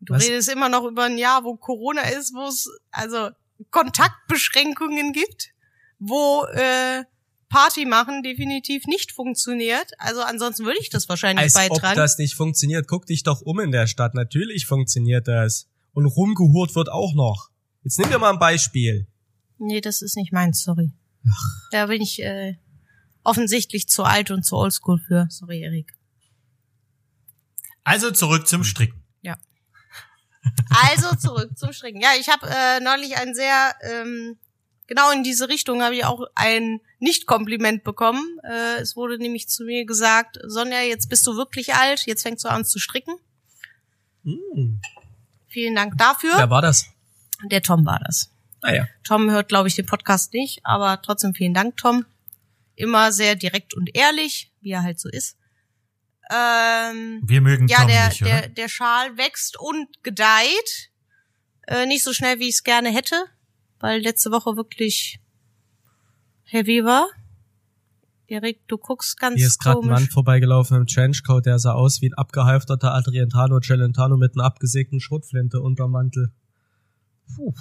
Du Was? redest immer noch über ein Jahr, wo Corona ist, wo es also Kontaktbeschränkungen gibt, wo äh, Party machen definitiv nicht funktioniert. Also ansonsten würde ich das wahrscheinlich Als beitragen. ob das nicht funktioniert. Guck dich doch um in der Stadt. Natürlich funktioniert das. Und rumgehurt wird auch noch. Jetzt nimm dir mal ein Beispiel. Nee, das ist nicht meins, sorry. Da bin ich äh, offensichtlich zu alt und zu oldschool für. Sorry, Erik. Also zurück zum Stricken. Ja. Also zurück zum Stricken. Ja, ich habe äh, neulich ein sehr ähm, genau in diese Richtung habe ich auch ein Nicht-Kompliment bekommen. Äh, es wurde nämlich zu mir gesagt, Sonja, jetzt bist du wirklich alt, jetzt fängst du an zu stricken. Hm. Vielen Dank dafür. Wer war das? Der Tom war das. Ah ja. Tom hört, glaube ich, den Podcast nicht, aber trotzdem vielen Dank, Tom. Immer sehr direkt und ehrlich, wie er halt so ist. Ähm, Wir mögen ja, Tom der, nicht, oder? der, der Schal wächst und gedeiht. Äh, nicht so schnell, wie ich es gerne hätte, weil letzte Woche wirklich heavy war. Erik, du guckst ganz Hier ist gerade ein Mann komisch. vorbeigelaufen im Trenchcoat, der sah aus wie ein abgehalfterter Adrientano Celentano mit einer abgesägten Schrotflinte unterm Mantel. Puh.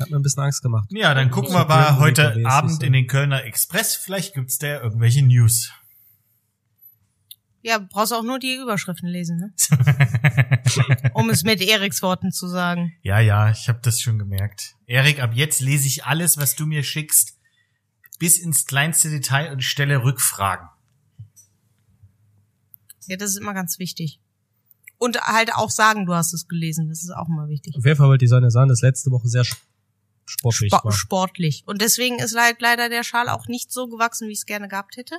Hat mir ein bisschen Angst gemacht. Ja, dann gucken wir mal heute Abend ist, in den Kölner Express. Vielleicht gibt's da ja irgendwelche News. Ja, brauchst auch nur die Überschriften lesen, ne? um es mit Eriks Worten zu sagen. Ja, ja, ich habe das schon gemerkt. Erik, ab jetzt lese ich alles, was du mir schickst, bis ins kleinste Detail und stelle Rückfragen. Ja, das ist immer ganz wichtig. Und halt auch sagen, du hast es gelesen. Das ist auch immer wichtig. Auf jeden Fall wollte die Sonne sagen, dass letzte Woche sehr sportlich Spo war. sportlich. Und deswegen ist halt leider der Schal auch nicht so gewachsen, wie ich es gerne gehabt hätte.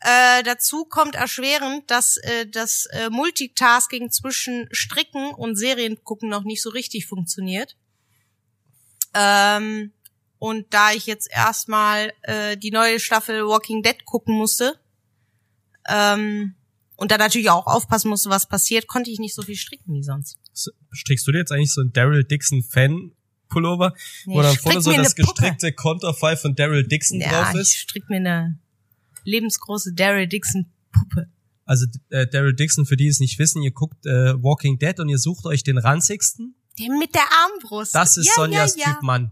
Äh, dazu kommt erschwerend, dass äh, das äh, Multitasking zwischen Stricken und Serien gucken noch nicht so richtig funktioniert. Ähm, und da ich jetzt erstmal äh, die neue Staffel Walking Dead gucken musste ähm, und da natürlich auch aufpassen musste, was passiert, konnte ich nicht so viel stricken wie sonst. Strickst du dir jetzt eigentlich so einen Daryl Dixon Fan Pullover, Nee, wo dann ich vorne so das gestrickte Konterfei von Daryl Dixon Ja, drauf ich ist? strick mir eine lebensgroße Daryl Dixon Puppe. Also äh, Daryl Dixon, für die es nicht wissen, ihr guckt äh, Walking Dead und ihr sucht euch den ranzigsten. Der mit der Armbrust. Das ist ja, Sonjas ja, ja. Typ Mann.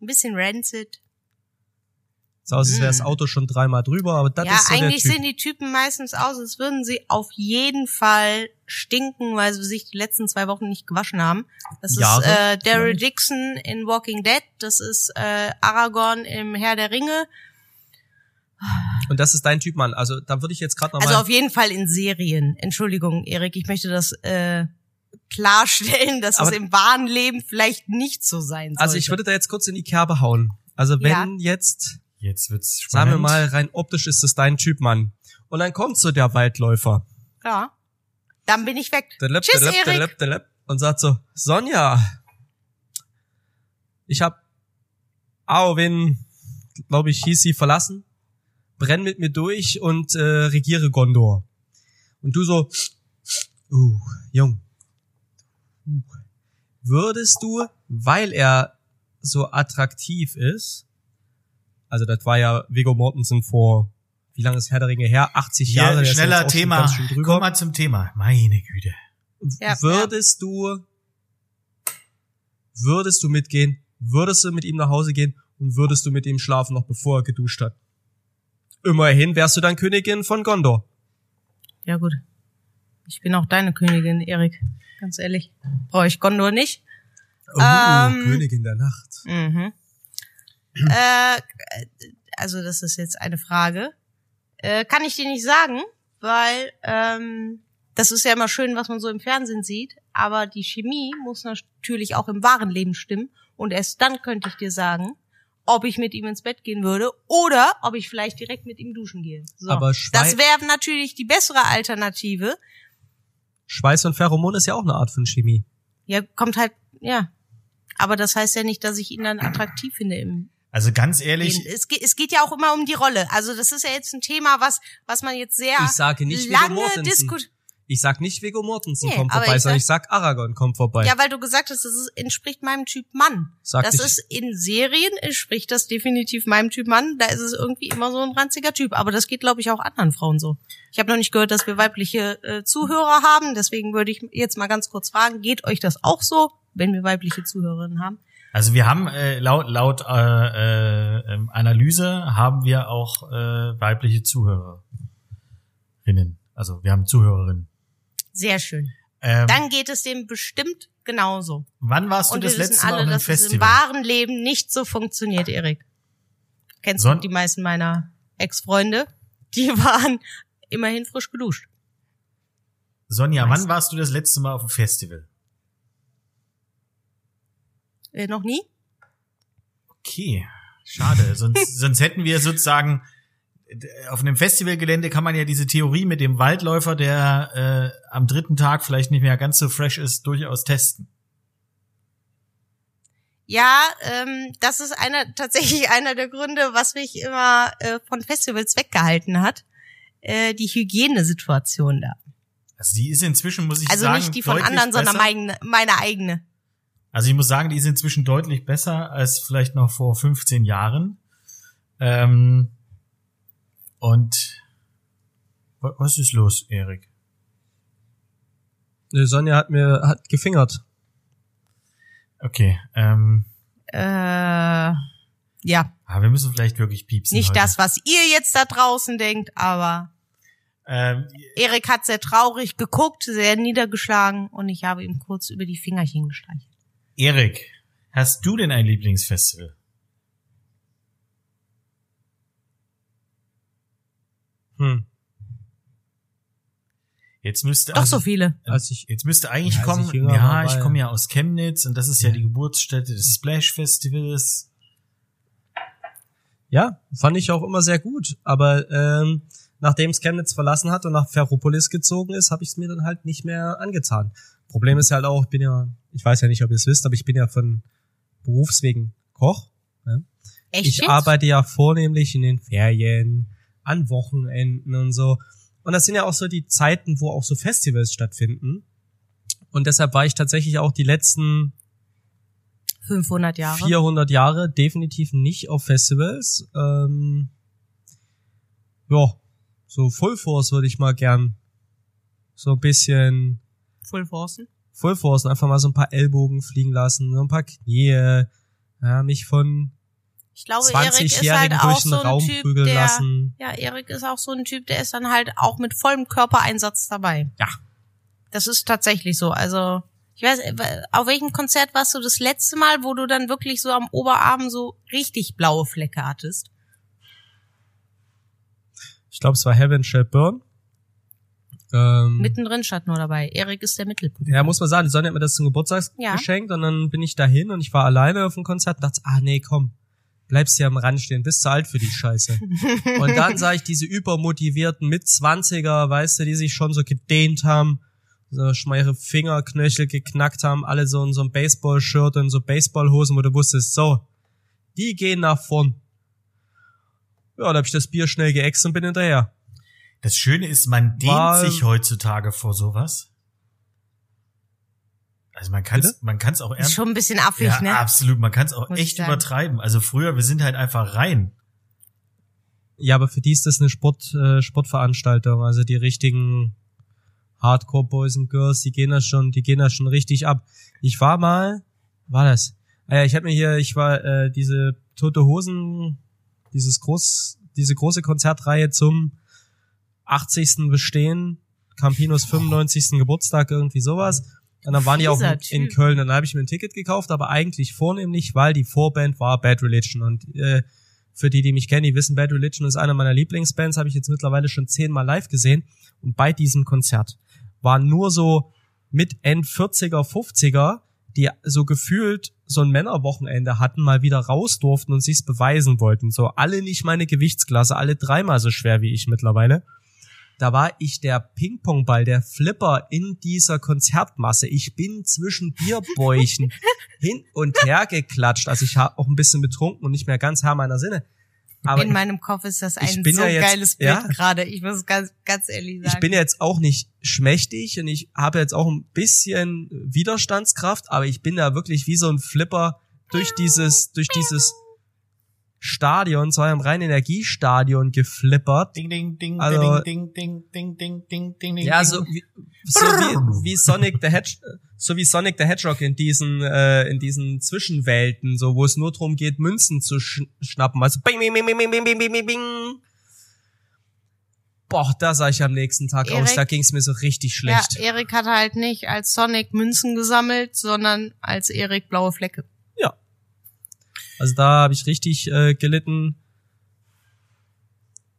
Ein bisschen rancid. So aus, als wäre das Mm. Auto schon dreimal drüber, aber das ja, ist so der eigentlich Typ. sehen die Typen meistens aus, als würden sie auf jeden Fall stinken, weil sie sich die letzten zwei Wochen nicht gewaschen haben. Das Jahre, ist äh, Daryl. Dixon in Walking Dead, das ist äh, Aragorn im Herr der Ringe. Und das ist dein Typ Mann. Also da würde ich jetzt gerade Also nochmal. auf jeden Fall in Serien. Entschuldigung, Erik, ich möchte das äh, klarstellen, dass Aber- es im wahren Leben vielleicht nicht so sein sollte. also ich würde da jetzt kurz in die Kerbe hauen. Also wenn Ja. jetzt, Jetzt wird's sagen spannend. wir mal, rein optisch ist es dein Typ Mann. Und dann kommt so der Waldläufer. Ja. Dann bin ich weg. Delep, Tschüss, delep, Erik. delep, delep, und sagt so, Sonja, ich hab Arwen, glaube ich, hieß sie, verlassen, brenn mit mir durch und äh, regiere Gondor. Und du so, uh, Jung, uh, würdest du, weil er so attraktiv ist, also das war ja Viggo Mortensen vor, wie lange ist Herr der Ringe her? 80 Hier, Jahre. schneller Thema. Komm mal zum Thema. Meine Güte. Ja, würdest du, würdest du mitgehen, würdest du mit ihm nach Hause gehen und würdest du mit ihm schlafen, noch bevor er geduscht hat? Immerhin wärst du dann Königin von Gondor. Ja gut. Ich bin auch deine Königin, Erik. Ganz ehrlich. Brauche ich Gondor nicht. Oh, Ähm. Königin der Nacht. Mhm. Äh, also das ist jetzt eine Frage. Äh, kann ich dir nicht sagen, weil ähm, das ist ja immer schön, was man so im Fernsehen sieht, aber die Chemie muss natürlich auch im wahren Leben stimmen und erst dann könnte ich dir sagen, ob ich mit ihm ins Bett gehen würde oder ob ich vielleicht direkt mit ihm duschen gehe. So. Aber Schwei- das wäre natürlich die bessere Alternative. Schweiß und Pheromon ist ja auch eine Art von Chemie. Ja, kommt halt, ja. Aber das heißt ja nicht, dass ich ihn dann attraktiv finde im Also ganz ehrlich, es, geht, es geht ja auch immer um die Rolle. Also das ist ja jetzt ein Thema, was, was man jetzt sehr Ich sage nicht lange diskutiert. Ich sag nicht Viggo Mortensen Nee, kommt vorbei, ich sondern sag- ich sag Aragorn kommt vorbei. Ja, weil du gesagt hast, das ist, entspricht meinem Typ Mann. Sag das ich- ist in Serien entspricht das definitiv meinem Typ Mann. Da ist es irgendwie immer so ein ranziger Typ. Aber das geht, glaube ich, auch anderen Frauen so. Ich habe noch nicht gehört, dass wir weibliche äh, Zuhörer haben. Deswegen würde ich jetzt mal ganz kurz fragen, geht euch das auch so, wenn wir weibliche Zuhörerinnen haben? Also wir haben äh, laut laut äh, äh, ähm, Analyse haben wir auch äh, weibliche Zuhörerinnen. Also wir haben Zuhörerinnen. Sehr schön. Ähm, Dann geht es dem bestimmt genauso. wann warst du Und das letzte Mal alle, auf einem dass es im Festival? wahren Leben nicht so funktioniert, Erik. Kennst Son- du die meisten meiner Ex-Freunde? Die waren immerhin frisch geduscht. Sonja, Meist- wann warst du das letzte Mal auf dem Festival? Äh, noch nie? Okay, schade. sonst, sonst hätten wir sozusagen äh, auf einem Festivalgelände kann man ja diese Theorie mit dem Waldläufer, der äh, am dritten Tag vielleicht nicht mehr ganz so fresh ist, durchaus testen. Ja, ähm, das ist einer tatsächlich einer der Gründe, was mich immer äh, von Festivals weggehalten hat. Äh, die Hygienesituation da. Also die ist inzwischen, muss ich Also sagen, nicht die von anderen, sondern besser. meine, meine eigene. Also ich muss sagen, die ist inzwischen deutlich besser als vielleicht noch vor 15 Jahren. Ähm, und wa- was ist los, Erik? Die Sonja hat mir hat gefingert. Okay, ähm, Äh, ja, ah, wir müssen vielleicht wirklich piepsen. nicht heute. das, was ihr jetzt da draußen denkt, aber Ähm, Erik hat sehr traurig geguckt, sehr niedergeschlagen und ich habe ihm kurz über die Fingerchen gestreichelt. Erik, hast du denn ein Lieblingsfestival? Hm. Jetzt müsste Doch also, so viele. Als ich Jetzt müsste eigentlich Ja, kommen, ich ja, ich ja- komme ja aus Chemnitz und das ist ja die Geburtsstätte des Splash Festivals. Ja, fand ich auch immer sehr gut. Aber ähm, nachdem es Chemnitz verlassen hat und nach Ferropolis gezogen ist, habe ich es mir dann halt nicht mehr angetan. Problem ist halt auch, ich bin ja, ich weiß ja nicht, ob ihr es wisst, aber ich bin ja von Berufswegen Koch. Ja. Echt Ich jetzt? arbeite ja vornehmlich in den Ferien, an Wochenenden und so. Und das sind ja auch so die Zeiten, wo auch so Festivals stattfinden. Und deshalb war ich tatsächlich auch die letzten 500 Jahre. 400 Jahre definitiv nicht auf Festivals. Ähm, ja, so Full Force würde ich mal gern so ein bisschen Full Forcen. Full Force, einfach mal so ein paar Ellbogen fliegen lassen, so ein paar Knie, ja, mich von Ich glaube, Erik ist halt 20-Jährigen auch durch den so ein Raum Typ, prügeln der, lassen. ja, Erik ist auch so ein Typ, der ist dann halt auch mit vollem Körpereinsatz dabei. Ja. Das ist tatsächlich so. Also, ich weiß, auf welchem Konzert warst du das letzte Mal, wo du dann wirklich so am Oberarm so richtig blaue Flecke hattest? Ich glaube, es war Heaven Shall Burn. Ähm, Mittendrin stand nur dabei. Erik ist der Mittelpunkt. Ja, muss man sagen, die Sonja hat mir das zum Geburtstag Ja. geschenkt und dann bin ich dahin und ich war alleine auf dem Konzert und dachte, ah nee, komm, bleibst hier am Rand stehen, bist zu alt für die Scheiße. und dann sah ich diese übermotivierten Mitzwanziger, weißt du, die sich schon so gedehnt haben, so schon mal ihre Fingerknöchel geknackt haben, alle so in so einem Baseball-Shirt und so Baseballhosen, wo du wusstest, so, die gehen nach vorn. Ja, da hab ich das Bier schnell geäxt und bin hinterher. Das Schöne ist, man dehnt sich heutzutage vor sowas. Also man kann es man kann's auch Ist ernst. schon ein bisschen affig, Ja, ne? absolut. Man kann es auch Muss echt übertreiben. Also früher, wir sind halt einfach rein. Ja, aber für die ist das eine Sport, äh, Sportveranstaltung. Also die richtigen Hardcore Boys und Girls, die gehen da schon, die gehen da schon richtig ab. Ich war mal, war das? Ah ja, ich habe mir hier, ich war äh, diese Tote Hosen, dieses groß, diese große Konzertreihe zum 80. Bestehen, Campinos 95. Geburtstag, irgendwie sowas. Und dann waren die auch in, in. Köln. Dann habe ich mir ein Ticket gekauft, aber eigentlich vornehmlich, weil die Vorband war Bad Religion. Und äh, für die, die mich kennen, die wissen, Bad Religion ist einer meiner Lieblingsbands, habe ich jetzt mittlerweile schon zehnmal live gesehen. Und bei diesem Konzert waren nur so mit End 40er, 50er, die so gefühlt so ein Männerwochenende hatten, mal wieder raus durften und sich's beweisen wollten. So alle nicht meine Gewichtsklasse, alle dreimal so schwer wie ich mittlerweile. Da war ich der Ping-Pong-Ball, der Flipper in dieser Konzertmasse. Ich bin zwischen Bierbäuchen hin und her geklatscht. Also ich habe auch ein bisschen betrunken und nicht mehr ganz Herr meiner Sinne. Aber in meinem Kopf ist das ich ein bin so ja jetzt- geiles Bild ja. gerade. Ich muss ganz, ganz ehrlich sagen. ich bin jetzt auch nicht schmächtig und ich habe jetzt auch ein bisschen Widerstandskraft, aber ich bin da wirklich wie so ein Flipper durch dieses, durch dieses Stadion, zu eurem reinen Energiestadion geflippert. Ding, ding, ding, Also- ding, ding, ding, ding, ding, ding, ding. Ja, ding. so wie, so wie, wie Sonic the Hedge, so wie Sonic the Hedgehog in diesen äh, in diesen Zwischenwelten, so wo es nur darum geht, Münzen zu sch schnappen. Also bing, bing, bing, bing, bing, bing, bing, bing, bing. Boah, da sah ich am nächsten Tag aus. Erik? Da ging es mir so richtig Ja, schlecht. Erik hat halt nicht als Sonic Münzen gesammelt, sondern als Erik blaue Flecke. Also da habe ich richtig äh, gelitten.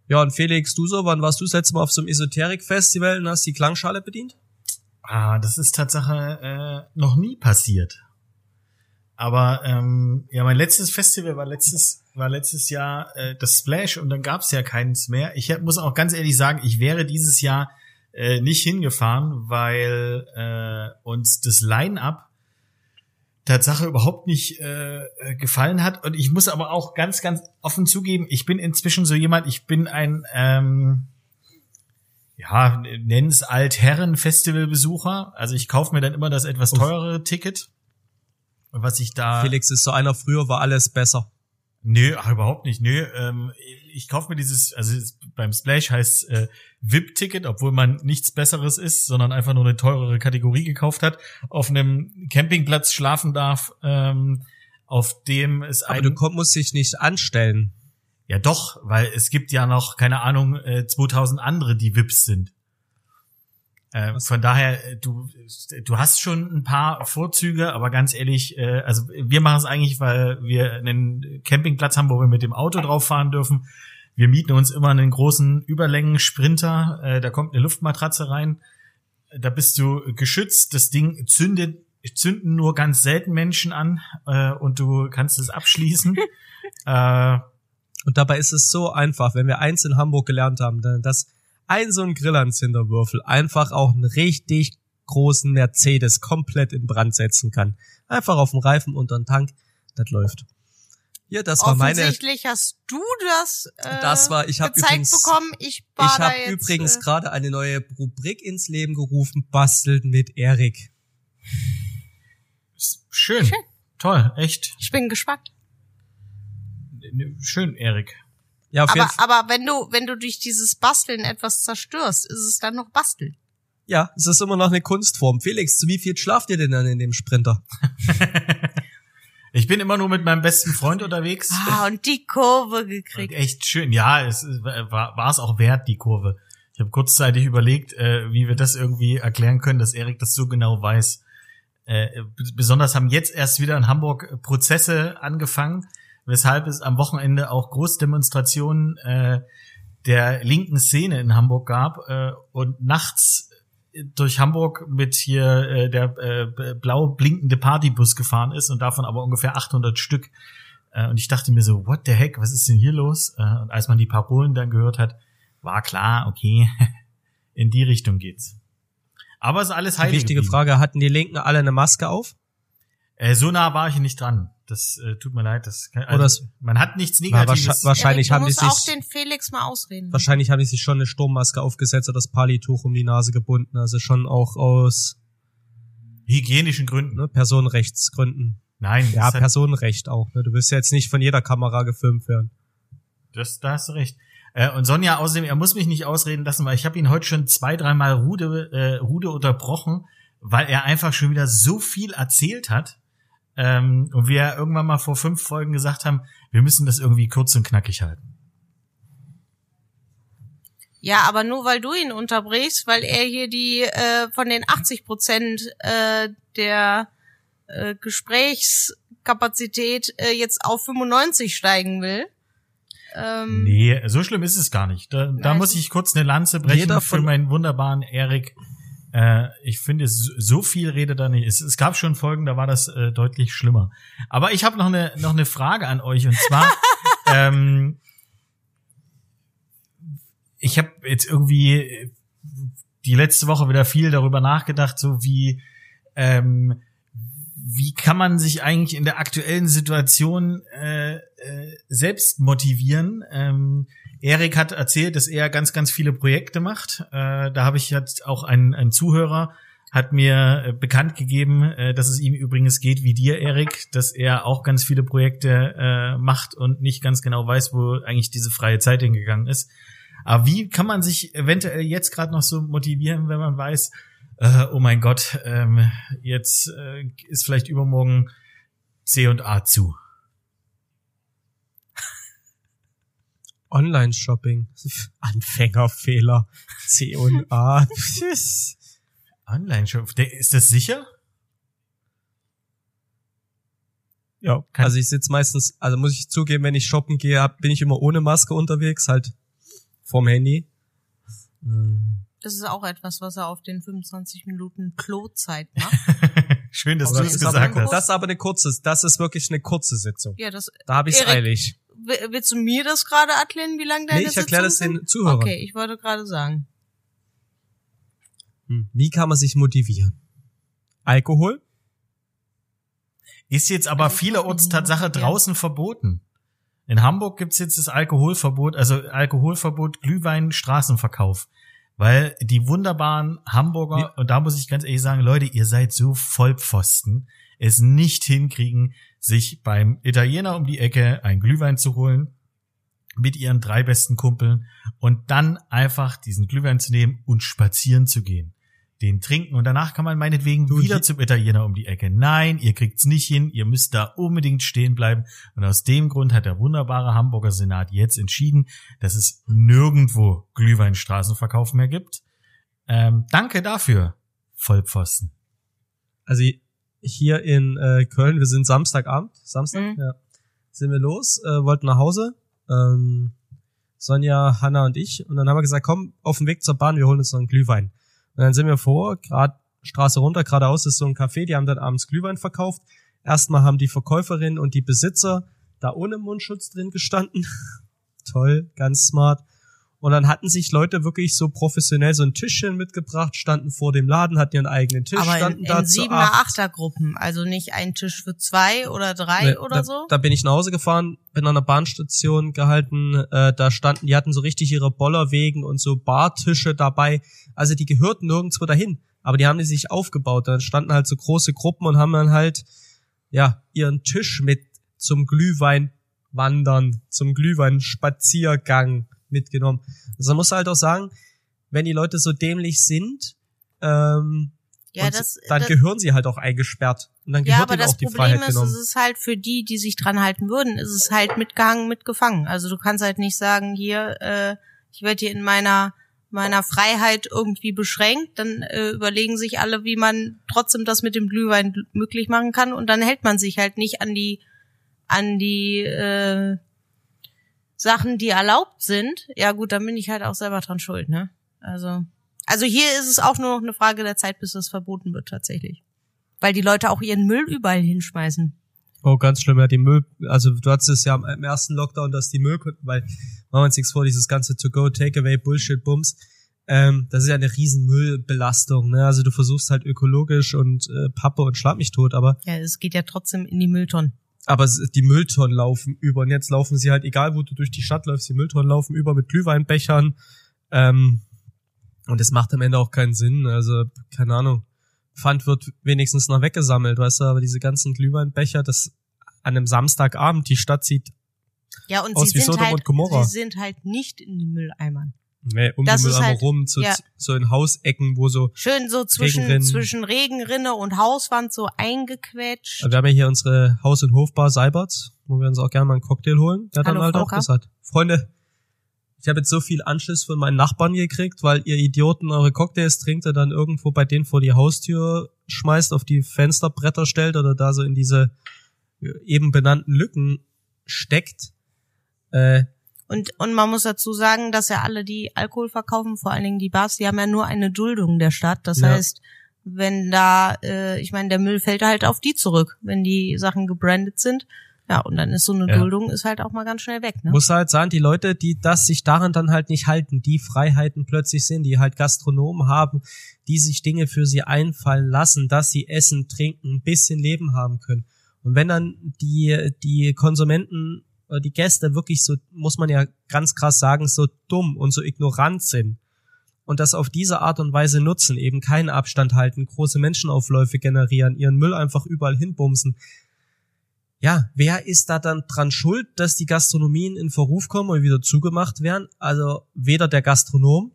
Ja, und Felix, du so, wann warst du das letzte Mal auf so einem Esoterik-Festival und hast die Klangschale bedient? Ah, das ist Tatsache äh, noch nie passiert. Aber ähm, ja, mein letztes Festival war letztes war letztes Jahr äh, das Splash und dann gab's ja keins mehr. Ich muss auch ganz ehrlich sagen, ich wäre dieses Jahr äh, nicht hingefahren, weil äh, uns das Line-up Tatsache überhaupt nicht äh, äh, gefallen hat. Und ich muss aber auch ganz, ganz offen zugeben, ich bin inzwischen so jemand, ich bin ein ähm, ja, nenn es Altherren-Festivalbesucher. Also ich kaufe mir dann immer das etwas teurere Ticket. Was ich da. Felix ist so einer, früher war alles besser. Nö, ach, überhaupt nicht. Nö, ähm, ich kaufe mir dieses, also beim Splash heißt äh, VIP-Ticket, obwohl man nichts Besseres ist, sondern einfach nur eine teurere Kategorie gekauft hat, auf einem Campingplatz schlafen darf, ähm, auf dem es Aber ein du komm- musst dich nicht anstellen. ja doch, weil es gibt ja noch keine Ahnung äh, 2000 andere, die VIPs sind. Äh, von daher, äh, du du hast schon ein paar Vorzüge, aber ganz ehrlich, äh, also wir machen es eigentlich, weil wir einen Campingplatz haben, wo wir mit dem Auto drauf fahren dürfen. Wir mieten uns immer einen großen Überlängen-Sprinter, äh, da kommt eine Luftmatratze rein, da bist du geschützt, das Ding zündet zünden nur ganz selten Menschen an äh, und du kannst es abschließen. äh, Und dabei ist es so einfach, wenn wir eins in Hamburg gelernt haben, dann dass ein so ein Grillanzünderwürfel einfach auch einen richtig großen Mercedes komplett in Brand setzen kann. Einfach auf dem Reifen unter den Tank, das läuft. Ja, das war meine. Offensichtlich hast du das, äh, Das war- ich hab gezeigt übrigens- bekommen. Ich Ich habe übrigens äh, gerade eine neue Rubrik ins Leben gerufen, bastelt mit Erik. Schön. Schön. Toll, echt. Ich bin gespannt. Schön, Erik. Ja, auf jeden Aber, Fall. aber wenn du, wenn du durch dieses Basteln etwas zerstörst, ist es dann noch Basteln. Ja, es ist immer noch eine Kunstform. Felix, zu wie viel schlaft ihr denn dann in dem Sprinter? Ich bin immer nur mit meinem besten Freund unterwegs. Ah, und die Kurve Und gekriegt. echt schön. Ja, es ist- war war es auch wert, die Kurve. Ich habe kurzzeitig überlegt, äh, wie wir das irgendwie erklären können, dass Erik das so genau weiß. Äh, besonders haben jetzt erst wieder in Hamburg Prozesse angefangen, weshalb es am Wochenende auch Großdemonstrationen äh, der linken Szene in Hamburg gab äh, und nachts durch Hamburg mit hier äh, der äh, blau blinkende Partybus gefahren ist und davon aber ungefähr 800 Stück. Äh, und ich dachte mir so, what the heck, was ist denn hier los? Äh, und als man die Parolen dann gehört hat, war klar, okay, in die Richtung geht's. Aber es ist alles heilig. wichtige geblieben. Frage, hatten die Linken alle eine Maske auf? Äh, so nah war ich nicht dran. Das äh, tut mir leid. Das kann, Oder also, man hat nichts Negatives. wahrscheinlich- wahrscheinlich du haben die musst auch sich- den Felix mal ausreden. Wahrscheinlich haben die sich schon eine Sturmmaske aufgesetzt oder das Palituch um die Nase gebunden. Also schon auch aus hygienischen Gründen. ne, Personenrechtsgründen. Nein, Ja, Personenrecht auch. Ne? Du wirst ja jetzt nicht von jeder Kamera gefilmt werden. das da hast du recht. Äh, und Sonja, außerdem, er muss mich nicht ausreden lassen, weil ich habe ihn heute schon zwei, dreimal Rude, äh, Rude unterbrochen, weil er einfach schon wieder so viel erzählt hat. Ähm, und wir irgendwann mal vor fünf Folgen gesagt haben, wir müssen das irgendwie kurz und knackig halten. Ja, aber nur weil du ihn unterbrichst, weil er hier die äh, von den 80 Prozent äh, der äh, Gesprächskapazität äh, jetzt auf 95 steigen will. Ähm, Nee, so schlimm ist es gar nicht. Da, da muss ich kurz eine Lanze brechen für von- meinen wunderbaren Erik. Äh, ich finde, so viel Rede da nicht. Es, es gab schon Folgen, da war das äh, deutlich schlimmer. Aber ich habe noch eine noch eine Frage an euch und zwar, ähm, ich habe jetzt irgendwie äh, die letzte Woche wieder viel darüber nachgedacht, so wie ähm, wie kann man sich eigentlich in der aktuellen Situation äh, äh, selbst motivieren? Ähm, Erik hat erzählt, dass er ganz, ganz viele Projekte macht. Äh, da habe ich jetzt auch einen, einen Zuhörer hat mir äh, bekannt gegeben, äh, dass es ihm übrigens geht wie dir, Erik, dass er auch ganz viele Projekte äh, macht und nicht ganz genau weiß, wo eigentlich diese freie Zeit hingegangen ist. Aber wie kann man sich eventuell jetzt gerade noch so motivieren, wenn man weiß, äh, oh mein Gott, ähm, jetzt äh, ist vielleicht übermorgen C und A zu. Online-Shopping. Anfängerfehler. C und A. Online-Shopping. Ist das sicher? Ja, Kann- also ich sitze meistens, also muss ich zugeben, wenn ich shoppen gehe, bin ich immer ohne Maske unterwegs, halt vorm Handy. Das ist auch etwas, was er auf den 25 Minuten Klozeit macht. Schön, dass Aber du das, es gesagt hast. das ist aber eine kurze, das ist wirklich eine kurze Sitzung. Ja, das. Da habe ich eilig. Willst du mir das gerade erklären, wie lange deine Nee, ich erkläre das den? Zuhörern. Okay, ich wollte gerade sagen. Hm. Wie kann man sich motivieren? Alkohol? Ist jetzt aber Also vielerorts Tatsache draußen verboten. In Hamburg gibt's jetzt das Alkoholverbot, also Alkoholverbot, Glühwein, Straßenverkauf. Weil die wunderbaren Hamburger, und da muss ich ganz ehrlich sagen, Leute, ihr seid so Vollpfosten, es nicht hinkriegen, sich beim Italiener um die Ecke ein Glühwein zu holen mit ihren drei besten Kumpeln und dann einfach diesen Glühwein zu nehmen und spazieren zu gehen. Den trinken und danach kann man meinetwegen Du, wieder zum Italiener um die Ecke. Nein, ihr kriegt's nicht hin, ihr müsst da unbedingt stehen bleiben. Und aus dem Grund hat der wunderbare Hamburger Senat jetzt entschieden, dass es nirgendwo Glühweinstraßenverkauf mehr gibt. Ähm, danke dafür, Vollpfosten. Also hier in äh, Köln, wir sind Samstagabend, Samstag, Mhm. ja, sind wir los, äh, wollten nach Hause. Ähm, Sonja, Hanna und ich. Und dann haben wir gesagt, komm, auf dem Weg zur Bahn, wir holen uns noch einen Glühwein. Und dann sind wir vor, gerade Straße runter, geradeaus ist so ein Café, die haben dann abends Glühwein verkauft. Erstmal haben die Verkäuferin und die Besitzer da ohne Mundschutz drin gestanden. Toll, ganz smart. Und dann hatten sich Leute wirklich so professionell so ein Tischchen mitgebracht, standen vor dem Laden, hatten ihren eigenen Tisch, Aber in, standen da in zu siebener, acht. achter Gruppen. Also nicht ein Tisch für zwei oder drei Nee, oder da, so. Da bin ich nach Hause gefahren, bin an der Bahnstation gehalten, äh, da standen, die hatten so richtig ihre Bollerwegen und so Bartische dabei. Also die gehörten nirgendwo dahin, aber die haben die sich aufgebaut. Da standen halt so große Gruppen und haben dann halt ja ihren Tisch mit zum Glühwein wandern, zum Glühwein Spaziergang mitgenommen. Also man muss halt auch sagen, wenn die Leute so dämlich sind, ähm, ja, das, dann das, gehören sie halt auch eingesperrt und dann ja, gehört aber ihnen das auch die Problem Freiheit ist, genommen. es ist halt für die, die sich dran halten würden, ist es halt mitgehangen, mitgefangen. Also du kannst halt nicht sagen, hier, äh, ich werde hier in meiner meiner Freiheit irgendwie beschränkt, dann äh, überlegen sich alle, wie man trotzdem das mit dem Glühwein gl- möglich machen kann und dann hält man sich halt nicht an die an die äh, Sachen, die erlaubt sind. Ja gut, dann bin ich halt auch selber dran schuld, ne? Also also hier ist es auch nur noch eine Frage der Zeit, bis das verboten wird tatsächlich, weil die Leute auch ihren Müll überall hinschmeißen. Oh, ganz schlimm, ja, die Müll, also du hattest es ja am, im ersten Lockdown, dass die Müll, weil, machen wir uns nichts vor, dieses ganze To-Go, Takeaway, Bullshit, Bums, ähm, das ist ja eine riesen Müllbelastung, ne, also du versuchst halt ökologisch und äh, Pappe und schlag mich tot, aber, Ja, es geht ja trotzdem in die Mülltonnen. Aber die Mülltonnen laufen über. Und jetzt laufen sie halt, egal wo du durch die Stadt läufst, die Mülltonnen laufen über mit Glühweinbechern, ähm, und es macht am Ende auch keinen Sinn, also, keine Ahnung, Pfand wird wenigstens noch weggesammelt, weißt du, aber diese ganzen Glühweinbecher, das an einem Samstagabend, die Stadt sieht Ja, und Aus sie wie sind Sodom halt, und Gomorra. sie sind halt nicht in den Mülleimern. Nee, um Das die Mülleimer halt- rum, zu, ja. so in Hausecken, wo so, Schön so zwischen, Regenrinnen. zwischen Regenrinne und Hauswand so eingequetscht. wir haben ja hier unsere Haus- und Hofbar Seiberts, wo wir uns auch gerne mal einen Cocktail holen. Der hat Hallo, dann halt auch Volker. gesagt, Freunde, ich habe jetzt so viel Anschiss von meinen Nachbarn gekriegt, weil ihr Idioten eure Cocktails trinkt und dann irgendwo bei denen vor die Haustür schmeißt, auf die Fensterbretter stellt oder da so in diese äh, eben benannten Lücken steckt. Äh, Und, und man muss dazu sagen, dass ja alle, die Alkohol verkaufen, vor allen Dingen die Bars, die haben ja nur eine Duldung der Stadt. Das Ja. heißt, wenn da, äh, ich meine, der Müll fällt halt auf die zurück, wenn die Sachen gebrandet sind. Ja, und dann ist so eine Ja. Duldung ist halt auch mal ganz schnell weg, ne? Muss halt sagen, die Leute, die das sich daran dann halt nicht halten, die Freiheiten plötzlich sind, die halt Gastronomen haben, die sich Dinge für sie einfallen lassen, dass sie essen, trinken, ein bisschen Leben haben können. Und wenn dann die, die Konsumenten die Gäste wirklich so, muss man ja ganz krass sagen, so dumm und so ignorant sind und das auf diese Art und Weise nutzen, eben keinen Abstand halten, große Menschenaufläufe generieren, ihren Müll einfach überall hinbumsen. Ja, wer ist da dann dran schuld, dass die Gastronomien in Verruf kommen und wieder zugemacht werden? Also weder der Gastronom,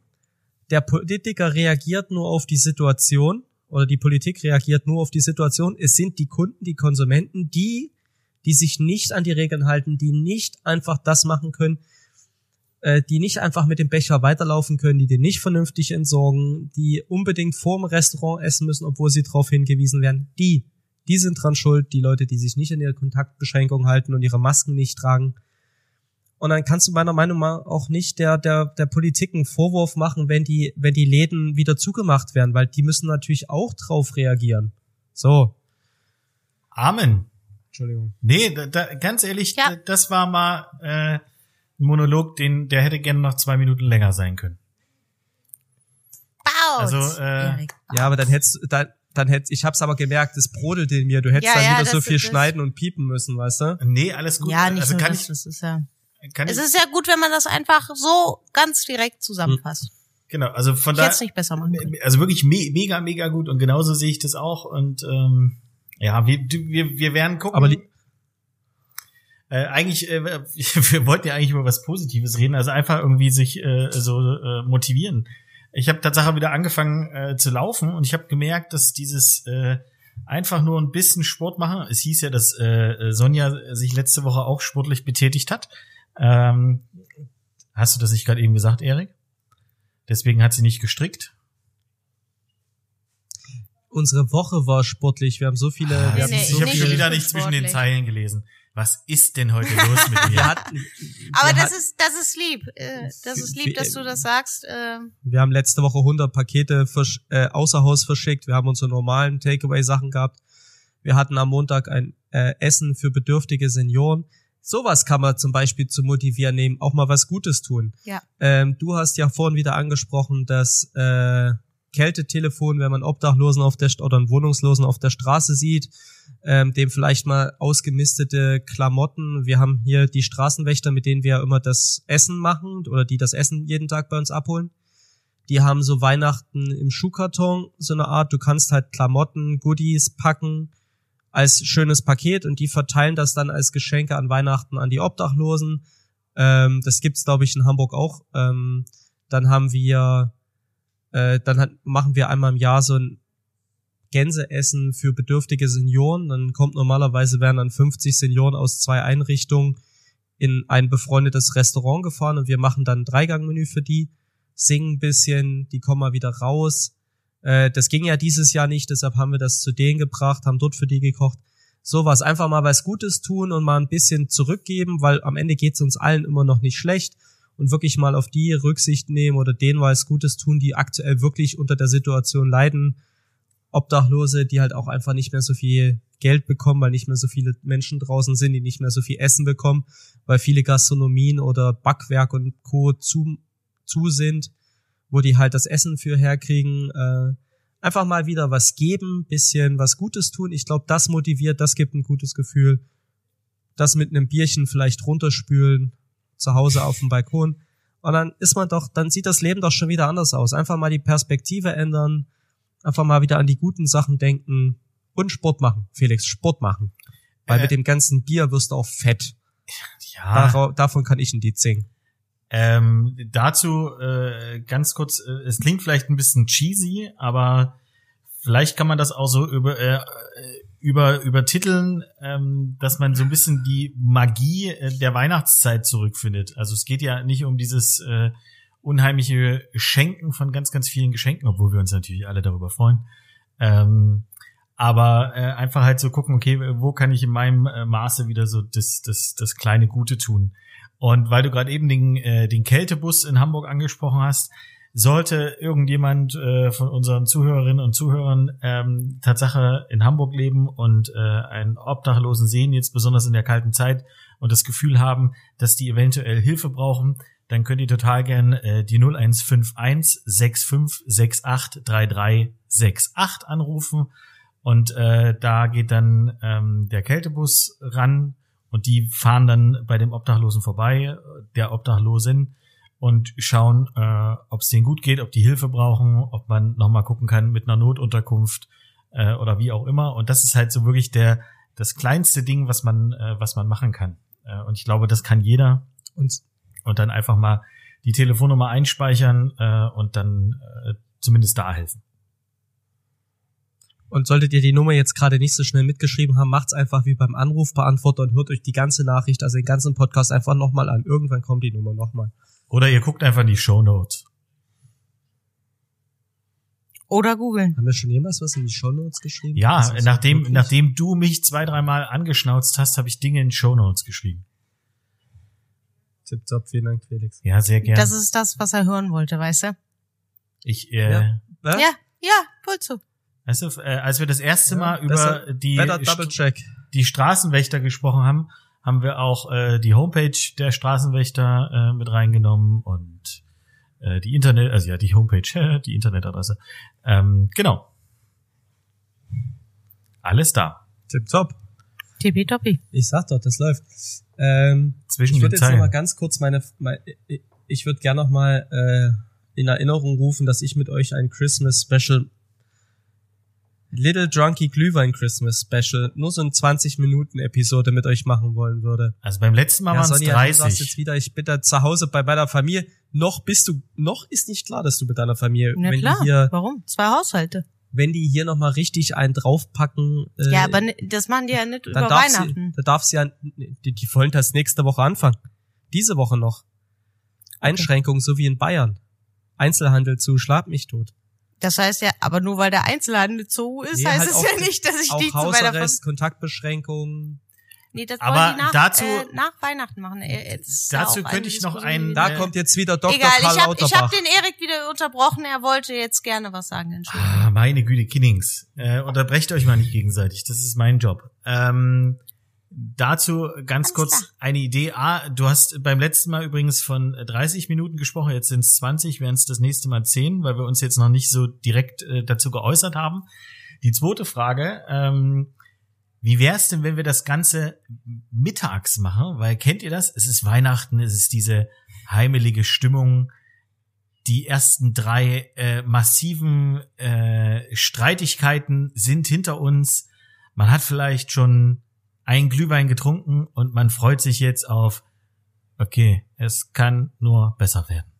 der Politiker reagiert nur auf die Situation oder die Politik reagiert nur auf die Situation. Es sind die Kunden, die Konsumenten, die, die sich nicht an die Regeln halten, die nicht einfach das machen können, äh, die nicht einfach mit dem Becher weiterlaufen können, die den nicht vernünftig entsorgen, die unbedingt vorm Restaurant essen müssen, obwohl sie darauf hingewiesen werden, die, die sind dran schuld, die Leute, die sich nicht an ihre Kontaktbeschränkungen halten und ihre Masken nicht tragen. Und dann kannst du meiner Meinung nach auch nicht der, der, der Politik einen Vorwurf machen, wenn die, wenn die Läden wieder zugemacht werden, weil die müssen natürlich auch drauf reagieren. So. Amen. Entschuldigung. Nee, da, da, ganz ehrlich, Ja. da- das war mal äh, ein Monolog, den der hätte gerne noch zwei Minuten länger sein können. Baut. Also, äh, Erik, baut. Ja, aber dann hättest du, dann, dann hätt, ich hab's aber gemerkt, es brodelt in mir. Du hättest Ja, dann ja, wieder so viel schneiden und piepen müssen, weißt du? Nee, alles gut. ja, nicht also kann das, ich, das ist ja. kann Es ich, ist ja gut, wenn man das einfach so ganz direkt zusammenfasst. genau, also von Ich hätte da, es nicht besser machen können. also wirklich me mega, mega gut und genauso sehe ich das auch und ähm, ja, wir, wir, wir werden gucken. Aber li- äh, eigentlich, äh, wir wollten ja eigentlich über was Positives reden, also einfach irgendwie sich äh, so äh, motivieren. Ich habe tatsächlich wieder angefangen äh, zu laufen und ich habe gemerkt, dass dieses äh, einfach nur ein bisschen Sport machen. Es hieß ja, dass äh, Sonja sich letzte Woche auch sportlich betätigt hat. Ähm, hast du das nicht gerade eben gesagt, Erik? Deswegen hat sie nicht gestrickt. Unsere Woche war sportlich. Wir haben so viele, Ah, wir nee, hatten nee, ich so habe nicht schon wieder nicht zwischen den. Zeilen gelesen. Was ist denn heute los mit wir mir? hatten, Aber das hatten- ist, das ist lieb. Äh, Das ist lieb, dass du das sagst. Äh, Wir haben letzte Woche 100 Pakete versch äh, außer Haus verschickt. Wir haben unsere normalen Takeaway-Sachen gehabt. Wir hatten am Montag ein äh, Essen für bedürftige Senioren. Sowas kann man zum Beispiel zu motivieren nehmen, auch mal was Gutes tun. Ja. Ähm, du hast ja vorhin wieder angesprochen, dass äh, Kältetelefon, wenn man Obdachlosen auf der oder einen Wohnungslosen auf der Straße sieht, ähm, dem vielleicht mal ausgemistete Klamotten. Wir haben hier die Straßenwächter, mit denen wir immer das Essen machen oder die das Essen jeden Tag bei uns abholen. Die haben so Weihnachten im Schuhkarton so eine Art, du kannst halt Klamotten, Goodies packen als schönes Paket und die verteilen das dann als Geschenke an Weihnachten an die Obdachlosen. Ähm, das gibt's glaube ich in Hamburg auch. Ähm, dann haben wir, äh, dann hat, machen wir einmal im Jahr so ein Gänseessen für bedürftige Senioren. Dann kommt normalerweise werden dann 50 Senioren aus zwei Einrichtungen in ein befreundetes Restaurant gefahren und wir machen dann ein Dreigangmenü für die, singen ein bisschen, die kommen mal wieder raus. Äh, das ging ja dieses Jahr nicht, deshalb haben wir das zu denen gebracht, haben dort für die gekocht. Sowas, einfach mal was Gutes tun und mal ein bisschen zurückgeben, weil am Ende geht's uns allen immer noch nicht schlecht und wirklich mal auf die Rücksicht nehmen oder denen was Gutes tun, die aktuell wirklich unter der Situation leiden. Obdachlose, die halt auch einfach nicht mehr so viel Geld bekommen, weil nicht mehr so viele Menschen draußen sind, die nicht mehr so viel Essen bekommen, weil viele Gastronomien oder Backwerk und Co. zu, zu sind, wo die halt das Essen für herkriegen. Äh, einfach mal wieder was geben, bisschen was Gutes tun. Ich glaube, das motiviert, das gibt ein gutes Gefühl. Das mit einem Bierchen vielleicht runterspülen, zu Hause auf dem Balkon. Und dann ist man doch, dann sieht das Leben doch schon wieder anders aus. Einfach mal die Perspektive ändern, einfach mal wieder an die guten Sachen denken und Sport machen. Felix, Sport machen. Weil Äh. mit dem ganzen Bier wirst du auch fett. Ja. Dara- davon kann ich ein Lied singen. Ähm, dazu äh, ganz kurz, äh, es klingt vielleicht ein bisschen cheesy, aber vielleicht kann man das auch so über äh, über übertiteln, ähm, dass man so ein bisschen die Magie äh, der Weihnachtszeit zurückfindet. Also es geht ja nicht um dieses äh, unheimliche Schenken von ganz ganz vielen Geschenken, obwohl wir uns natürlich alle darüber freuen. Ähm, aber äh, einfach halt so gucken, okay, wo kann ich in meinem äh, Maße wieder so das das das kleine Gute tun? Und weil du gerade eben den, äh, den Kältebus in Hamburg angesprochen hast, sollte irgendjemand äh, von unseren Zuhörerinnen und Zuhörern ähm, Tatsache in Hamburg leben und äh, einen Obdachlosen sehen, jetzt besonders in der kalten Zeit, und das Gefühl haben, dass die eventuell Hilfe brauchen, dann könnt ihr total gern äh, die 0151 6568 3368 anrufen. Und äh, da geht dann ähm, der Kältebus ran und die fahren dann bei dem Obdachlosen vorbei, der Obdachlosen. Und schauen, äh, ob es denen gut geht, ob die Hilfe brauchen, ob man nochmal gucken kann mit einer Notunterkunft äh, oder wie auch immer. Und das ist halt so wirklich der das kleinste Ding, was man äh, was man machen kann. Äh, und ich glaube, das kann jeder. Und und dann einfach mal die Telefonnummer einspeichern äh, und dann äh, zumindest da helfen. Und solltet ihr die Nummer jetzt gerade nicht so schnell mitgeschrieben haben, macht's einfach wie beim Anrufbeantworter und hört euch die ganze Nachricht, also den ganzen Podcast einfach nochmal an. Irgendwann kommt die Nummer nochmal. Oder ihr guckt einfach in die Show Notes. Oder googeln. Haben wir schon jemals was in die Shownotes geschrieben? Ja, nachdem, nachdem du mich zwei, dreimal angeschnauzt hast, habe ich Dinge in Show Notes geschrieben. Tipptopp, vielen Dank, Felix. Ja, sehr gerne. Das ist das, was er hören wollte, weißt du? ich, äh, Ja. Was? Ja, ja, wohl zu. weißt du, äh, als wir das erste Ja, Mal besser- über die, die Straßenwächter gesprochen haben, haben wir auch äh, die Homepage der Straßenwächter äh, mit reingenommen und äh, die Internet, also ja, die Homepage, die Internetadresse. Ähm, genau. Alles da. Tipptopp. Tippitoppi. Ich sag doch, das läuft. Ähm, Zwischen ich würde jetzt noch Zeilen. mal ganz kurz meine, meine ich würde gerne noch mal äh, in Erinnerung rufen, dass ich mit euch ein Christmas Special Little Drunky Glühwein Christmas Special nur so ein 20 Minuten Episode mit euch machen wollen würde. Also beim letzten Mal ja, waren es Sonja, du sagst 30. jetzt wieder, ich bin da zu Hause bei meiner Familie. Noch bist du, noch ist nicht klar, dass du mit deiner Familie, Na wenn klar. die hier, Warum? Zwei Haushalte. wenn die hier noch mal richtig einen draufpacken. Äh, ja, aber das machen die ja nicht dann über darf sie, Weihnachten. da darf sie ja, die, die wollen das nächste Woche anfangen. Diese Woche noch. Einschränkungen, so wie in Bayern. Einzelhandel zu, schlag mich tot. Das heißt ja, aber nur weil der Einzelhandel zu ist, Nee, heißt halt es ja nicht, dass ich Auch die zu meiner Hausarrest, Kontaktbeschränkungen. Nee, das Aber wollen die nach, dazu- äh, nach Weihnachten machen. Äh, ja Dazu könnte ich noch einen- Da Äh, kommt jetzt wieder Dr. Egal, Karl ich habe ich Lauterbach. hab den Erik wieder unterbrochen. Er wollte jetzt gerne was sagen. Entschuldigung. Ah, meine Güte, Kinnings. Äh, unterbrecht euch mal nicht gegenseitig. Das ist mein Job. Ähm, dazu ganz kurz eine Idee. Ah, du hast beim letzten Mal übrigens von 30 Minuten gesprochen. Jetzt sind es 20, wären es das nächste Mal 10, weil wir uns jetzt noch nicht so direkt äh, dazu geäußert haben. Die zweite Frage. Ähm, wie wär's denn, wenn wir das Ganze mittags machen? Weil kennt ihr das? Es ist Weihnachten, es ist diese heimelige Stimmung. Die ersten drei äh, massiven äh, Streitigkeiten sind hinter uns. Man hat vielleicht schon ein Glühwein getrunken und man freut sich jetzt auf, okay, es kann nur besser werden.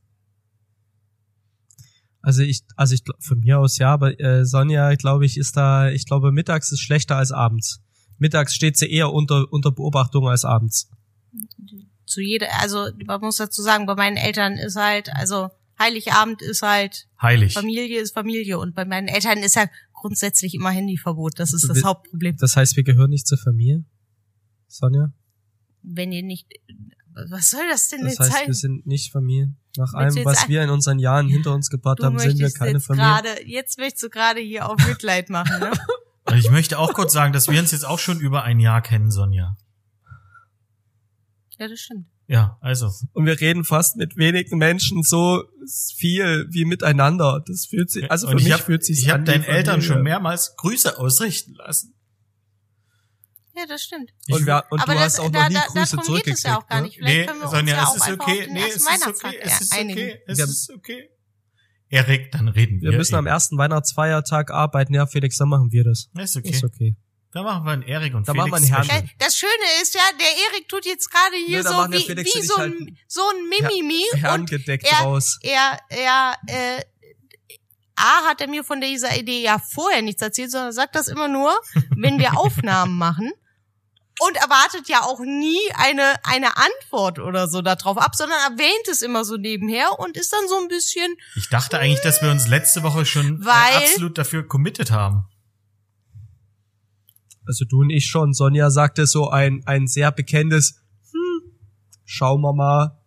Also ich, also ich von mir aus ja, aber äh, Sonja, glaube ich, ist da, ich glaube, mittags ist schlechter als abends. Mittags steht sie eher unter, unter Beobachtung als abends. Zu jeder, also man muss dazu sagen, bei meinen Eltern ist halt, also Heiligabend ist halt Heilig. Familie ist Familie und bei meinen Eltern ist ja grundsätzlich immer Handyverbot. Das ist das Hauptproblem. Das heißt, wir gehören nicht zur Familie? Sonja? Wenn ihr nicht, was soll das denn Das jetzt heißt, sein? wir sind nicht Familie. Nach Willst allem, was wir in unseren Jahren hinter uns gebracht haben, sind wir keine jetzt Familie. gerade, jetzt möchtest du gerade hier auf Mitleid machen, ne? Ich möchte auch kurz sagen, dass wir uns jetzt auch schon über ein Jahr kennen, Sonja. Ja, das stimmt. Ja, also. Und wir reden fast mit wenigen Menschen so viel wie miteinander. Das fühlt sich, also für mich hab, fühlt sich ich habe deinen Eltern schon mehrmals Grüße ausrichten lassen. Ja, das stimmt. Und, wir, und Aber du das, hast auch da, noch nie da, Grüße darum geht es ja auch zurückgekriegt. gar nicht. Vielleicht Nee, können wir uns Sonja, ja es auch ist okay. Nee, es ist okay. Es ist okay. Es ist okay. Erik, dann reden wir. Wir müssen am ersten Weihnachtsfeiertag arbeiten. Ja, Felix, dann machen wir das. Ist okay. Ist okay. Dann machen wir einen Erik und Dann Felix. machen wir einen. Herrn. Das Schöne ist ja, der Erik tut jetzt gerade hier Nee, da so wie, wie ich so, halt ein, so ein Mimimi und er- raus. er, er, äh, A hat er mir von dieser Idee ja vorher nichts erzählt, sondern sagt das immer nur, wenn wir Aufnahmen machen. Und erwartet ja auch nie eine, eine Antwort oder so darauf ab, sondern erwähnt es immer so nebenher und ist dann so ein bisschen, Ich dachte eigentlich, dass wir uns letzte Woche schon äh, Weil- absolut dafür committed haben. Also du und ich schon. Sonja sagte so ein, ein sehr bekennendes, hm, schauen wir mal,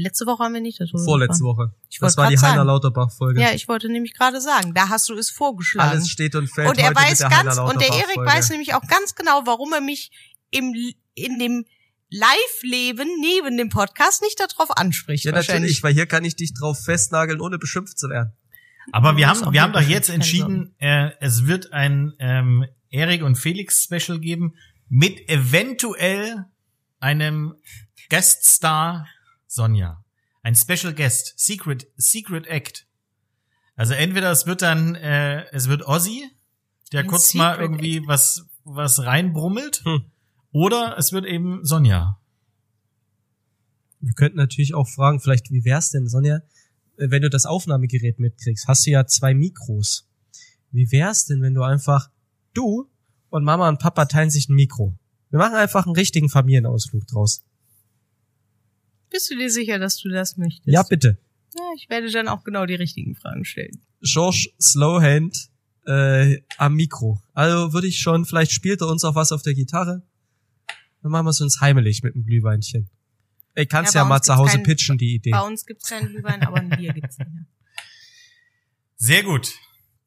letzte Woche haben wir nicht darüber vorletzte. Woche. Ich Das war die Heiner. Lauterbach-Folge. Ja, ich wollte nämlich gerade sagen, da hast du es vorgeschlagen. Alles steht und fällt und er heute mit weiß der ganz, und der Erik weiß nämlich auch ganz genau, warum er mich im, in dem Live-Leben neben dem Podcast nicht darauf anspricht. Ja, wahrscheinlich. natürlich, weil hier kann ich dich drauf festnageln, ohne beschimpft zu werden. Aber wir haben, wir haben doch jetzt entschieden, äh, es wird ein ähm, Erik und Felix Special geben mit eventuell einem Gueststar Sonja. Ein Special Guest. Secret, Secret Act. Also entweder es wird dann, äh, es wird Ozzy, der Ein kurz mal Secret irgendwie was, was reinbrummelt. Hm. Oder es wird eben Sonja. Wir könnten natürlich auch fragen, vielleicht, wie wär's denn, Sonja, äh, wenn du das Aufnahmegerät mitkriegst, hast du ja zwei Mikros. Wie wär's denn, wenn du einfach, du und Mama und Papa teilen sich ein Mikro? Wir machen einfach einen richtigen Familienausflug draus. Bist du dir sicher, dass du das möchtest? Ja, bitte. Ja, ich werde dann auch genau die richtigen Fragen stellen. George Slowhand äh, am Mikro. Also würde ich schon, vielleicht spielt er uns auch was auf der Gitarre. Dann machen wir es uns heimelig mit einem Glühweinchen. Ich kann's Ja, ja, bei mal zu Hause kein- pitchen, die Idee. Bei uns gibt's keinen Glühwein, aber ein Bier gibt's nicht. mehr. Sehr gut.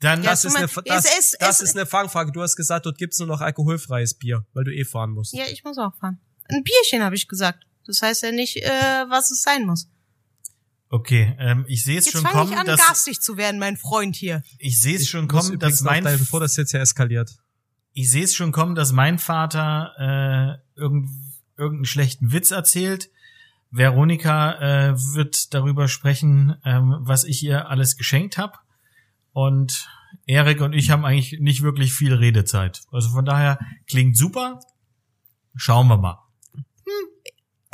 Dann Ja, Das, ist eine, das, es- es- das es- ist eine Fangfrage. Du hast gesagt, dort gibt's nur noch alkoholfreies Bier, weil du eh fahren musst. Ja, ich muss auch fahren. Ein Bierchen habe ich gesagt. Das heißt ja nicht, äh, was es sein muss. okay, ähm, ich sehe es Jetzt schon fange kommen, ich an, dass garstig zu werden, mein Freund hier. ich sehe es schon kommen, dass mein dein- bevor das jetzt ja eskaliert. ich sehe es schon kommen, dass mein Vater äh, irgend, irgendeinen schlechten Witz erzählt. Veronika äh, wird darüber sprechen, ähm, was ich ihr alles geschenkt habe. Und Erik und ich haben eigentlich nicht wirklich viel Redezeit. Also von daher klingt super. Schauen wir mal.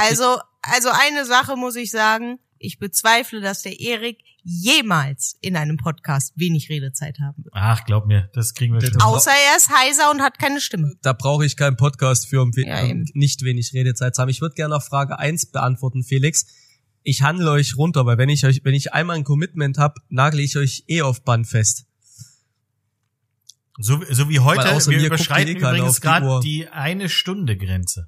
Also, also eine Sache muss ich sagen. Ich bezweifle, dass der Erik jemals in einem Podcast wenig Redezeit haben wird. Ach, glaub mir, das kriegen wir schon. Au- Außer er ist heiser und hat keine Stimme. Da brauche ich keinen Podcast für, um we- Ja, nicht wenig Redezeit zu haben. Ich würde gerne noch Frage eins beantworten, Felix. Ich handle euch runter, weil wenn ich euch, wenn ich einmal ein Commitment habe, nagle ich euch eh auf Band fest. So, so wie heute, wir überschreiten eh übrigens gerade die eine Stunde Grenze.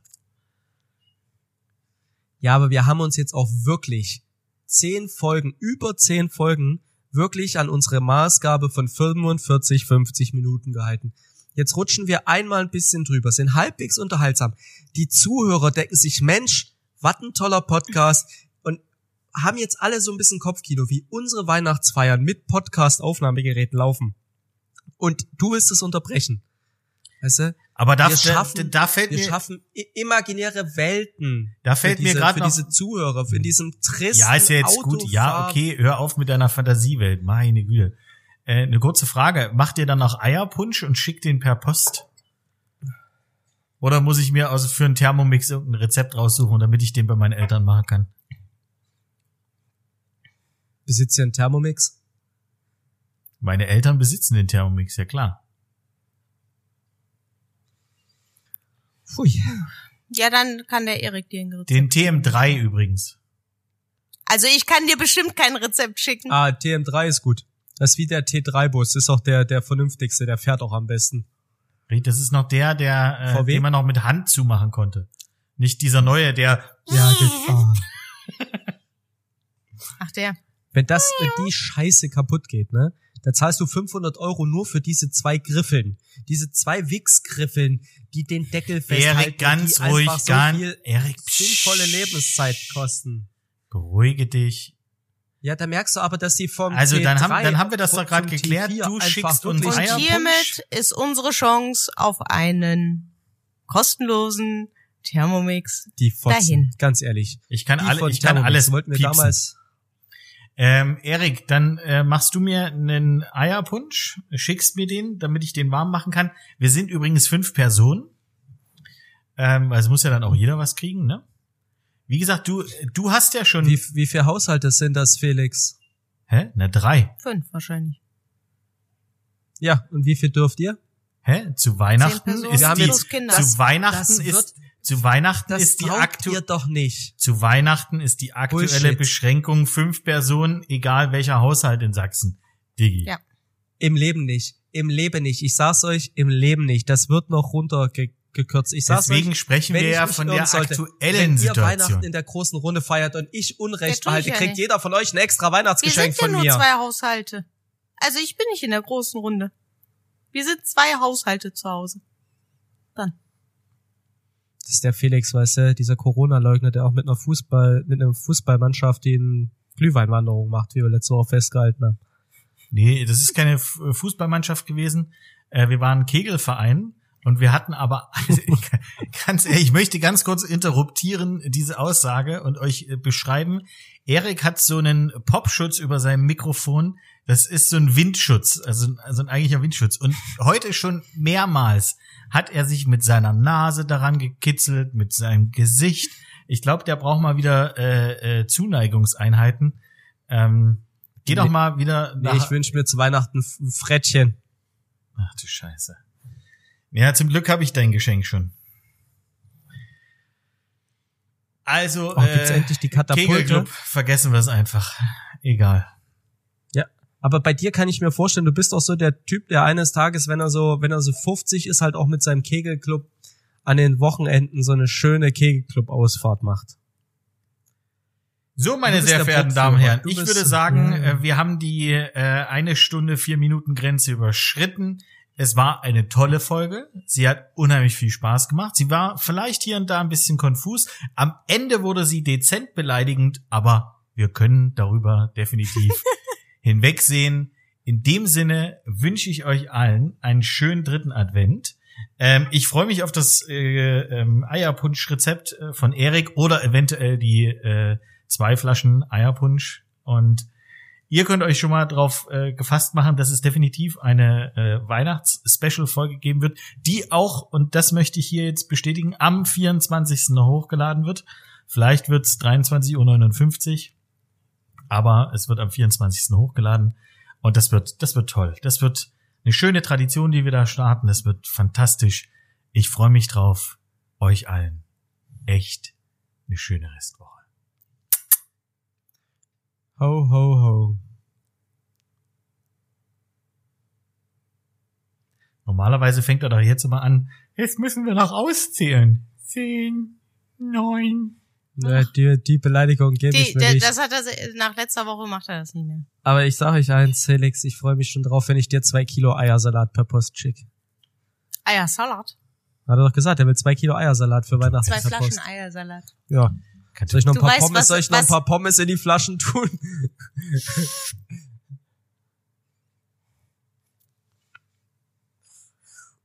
Ja, aber wir haben uns jetzt auch wirklich zehn Folgen, über zehn Folgen, wirklich an unsere Maßgabe von 45, 50 Minuten gehalten. Jetzt rutschen wir einmal ein bisschen drüber, sind halbwegs unterhaltsam. Die Zuhörer denken sich, Mensch, was ein toller Podcast und haben jetzt alle so ein bisschen Kopfkino, wie unsere Weihnachtsfeiern mit Podcast-Aufnahmegeräten laufen. Und du willst es unterbrechen. Weißt du? Aber da, Wir schaffen- da fällt Wir mir, schaffen imaginäre Welten. Da fällt für mir diese, grad für diese Zuhörer, in diesem tristen ja, ist ja jetzt gut. Ja, okay, hör auf mit deiner Fantasiewelt. Meine Güte. Äh, eine kurze Frage. Macht ihr dann noch Eierpunsch und schickt den per Post? Oder muss ich mir also für einen Thermomix irgendein Rezept raussuchen, damit ich den bei meinen Eltern machen kann? Besitzt ihr einen Thermomix? Meine Eltern besitzen den Thermomix, ja klar. Pfui. Ja, dann kann der Erik dir ein Rezept. Den TM3 übrigens. Also ich kann dir bestimmt kein Rezept schicken. Ah, TM3 ist gut. Das ist wie der T3-Bus, ist auch der, der vernünftigste, der fährt auch am besten. Das ist noch der, der, äh, VW? den man noch mit Hand zumachen konnte. Nicht dieser neue, der, Ja, das, ah. Ach der. Wenn das, wenn die Scheiße kaputt geht, ne? Da zahlst du 500 Euro nur für diese zwei Griffeln. Diese zwei Wix-Griffeln, die den Deckel festhalten. Erik, ganz die ruhig, einfach so ganz, viel Erik, sinnvolle. Lebenszeit kosten. Beruhige dich. Ja, da merkst du aber, dass die vom Also, dann T3 haben- dann haben wir das doch grad geklärt. T4 Du schickst uns Und hiermit ist unsere Chance auf einen kostenlosen Thermomix. die Fotzen, dahin. ganz ehrlich. Ich kann Die alle, ich kann alles wollten wir piepsen. damals Ähm, Erik, dann äh, machst du mir einen Eierpunsch, schickst mir den, damit ich den warm machen kann. Wir sind übrigens fünf Personen. Ähm, also muss ja dann auch jeder was kriegen, ne? Wie gesagt, du, du hast ja schon. Wie, wie viele Haushalte sind das, Felix? hä? Na, drei. Fünf wahrscheinlich. Ja, und wie viel dürft ihr? Hä? Zu Weihnachten ist Wir haben die, Kinder. zu Das- Weihnachten ist, zu Weihnachten Das ist die taugt aktu ihr doch nicht. zu Weihnachten ist die aktuelle Bullshit. Beschränkung fünf Personen, egal welcher Haushalt in Sachsen. Digi. Ja. Im Leben nicht. Im Leben nicht. Ich sag's euch, im Leben nicht. Das wird noch runtergekürzt. Ich sag's Deswegen euch, sprechen wenn wir ja von der sollte, aktuellen wenn ihr Situation. Weihnachten in der großen Runde feiert und ich Unrecht Ja, tu ich behalte, ja kriegt nicht. jeder von euch ein extra Wir Weihnachtsgeschenk sind ja von nur mir. zwei Haushalte. Also ich bin nicht in der großen Runde. Wir sind zwei Haushalte zu Hause. Dann. Das ist der Felix, weißt du, dieser Corona-Leugner, der auch mit einer Fußball, mit einer Fußballmannschaft eine Glühweinwanderung macht, wie wir letzte Woche festgehalten haben. Nee, das ist keine F- Fußballmannschaft gewesen. Äh, wir waren Kegelverein Und wir hatten aber, ganz ehrlich, ich möchte ganz kurz interruptieren, diese Aussage und euch äh, beschreiben. Erik hat so einen Popschutz über seinem Mikrofon. Das ist so ein Windschutz, also, also ein eigentlicher Windschutz. Und heute schon mehrmals hat er sich mit seiner Nase daran gekitzelt, mit seinem Gesicht. Ich glaube, der braucht mal wieder äh, äh, Zuneigungseinheiten. Ähm, geh nee, doch mal wieder nach. Nee, ich wünsche mir zu Weihnachten ein Frettchen. Ach du Scheiße. Ja, zum Glück habe ich dein Geschenk schon. Also, oh, äh, endlich die Katapulte? Kegelclub, vergessen wir es einfach. Egal. Aber bei dir kann ich mir vorstellen, du bist auch so der Typ, der eines Tages, wenn er so, wenn er so 50 ist, halt auch mit seinem Kegelclub an den Wochenenden so eine schöne Kegelclub-Ausfahrt macht. So, meine sehr verehrten Damen und Herren, ich würde sagen, ja. Äh, wir haben die äh, eine Stunde, vier Minuten Grenze überschritten. Es war eine tolle Folge. Sie hat unheimlich viel Spaß gemacht. Sie war vielleicht hier und da ein bisschen konfus. Am Ende wurde sie dezent beleidigend, aber wir können darüber definitiv hinwegsehen. In dem Sinne wünsche ich euch allen einen schönen dritten Advent. Ähm, ich freue mich auf das äh, ähm, Eierpunsch-Rezept äh, von Erik oder eventuell die äh, zwei Flaschen Eierpunsch und Ihr könnt euch schon mal drauf äh, gefasst machen, dass es definitiv eine äh, Weihnachts-Special-Folge geben wird, die auch, und das möchte ich hier jetzt bestätigen, am 24. noch hochgeladen wird. Vielleicht wird's 23.59 Uhr, aber es wird am 24. hochgeladen. Und das wird, das wird toll. Das wird eine schöne Tradition, die wir da starten. Das wird fantastisch. Ich freue mich drauf. Euch allen. Echt eine schöne Restwoche. Ho, ho, ho. Normalerweise fängt er doch jetzt immer an. Jetzt müssen wir noch auszählen. Zehn, neun. Ja, die, die Beleidigung gebe ich mir der, nicht. Das hat er nach letzter Woche macht er das nicht mehr. Aber ich sage euch eins, Felix, ich freue mich schon drauf, wenn ich dir zwei Kilo Eiersalat per Post schicke. Eiersalat? Hat er doch gesagt, er will zwei Kilo Eiersalat für Weihnachten. Zwei Flaschen Eiersalat. Ja. Soll ich noch ein paar weißt, Pommes, was, soll ich noch ein paar Pommes in die Flaschen tun?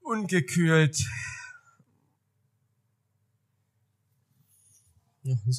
Ungekühlt. Ja, so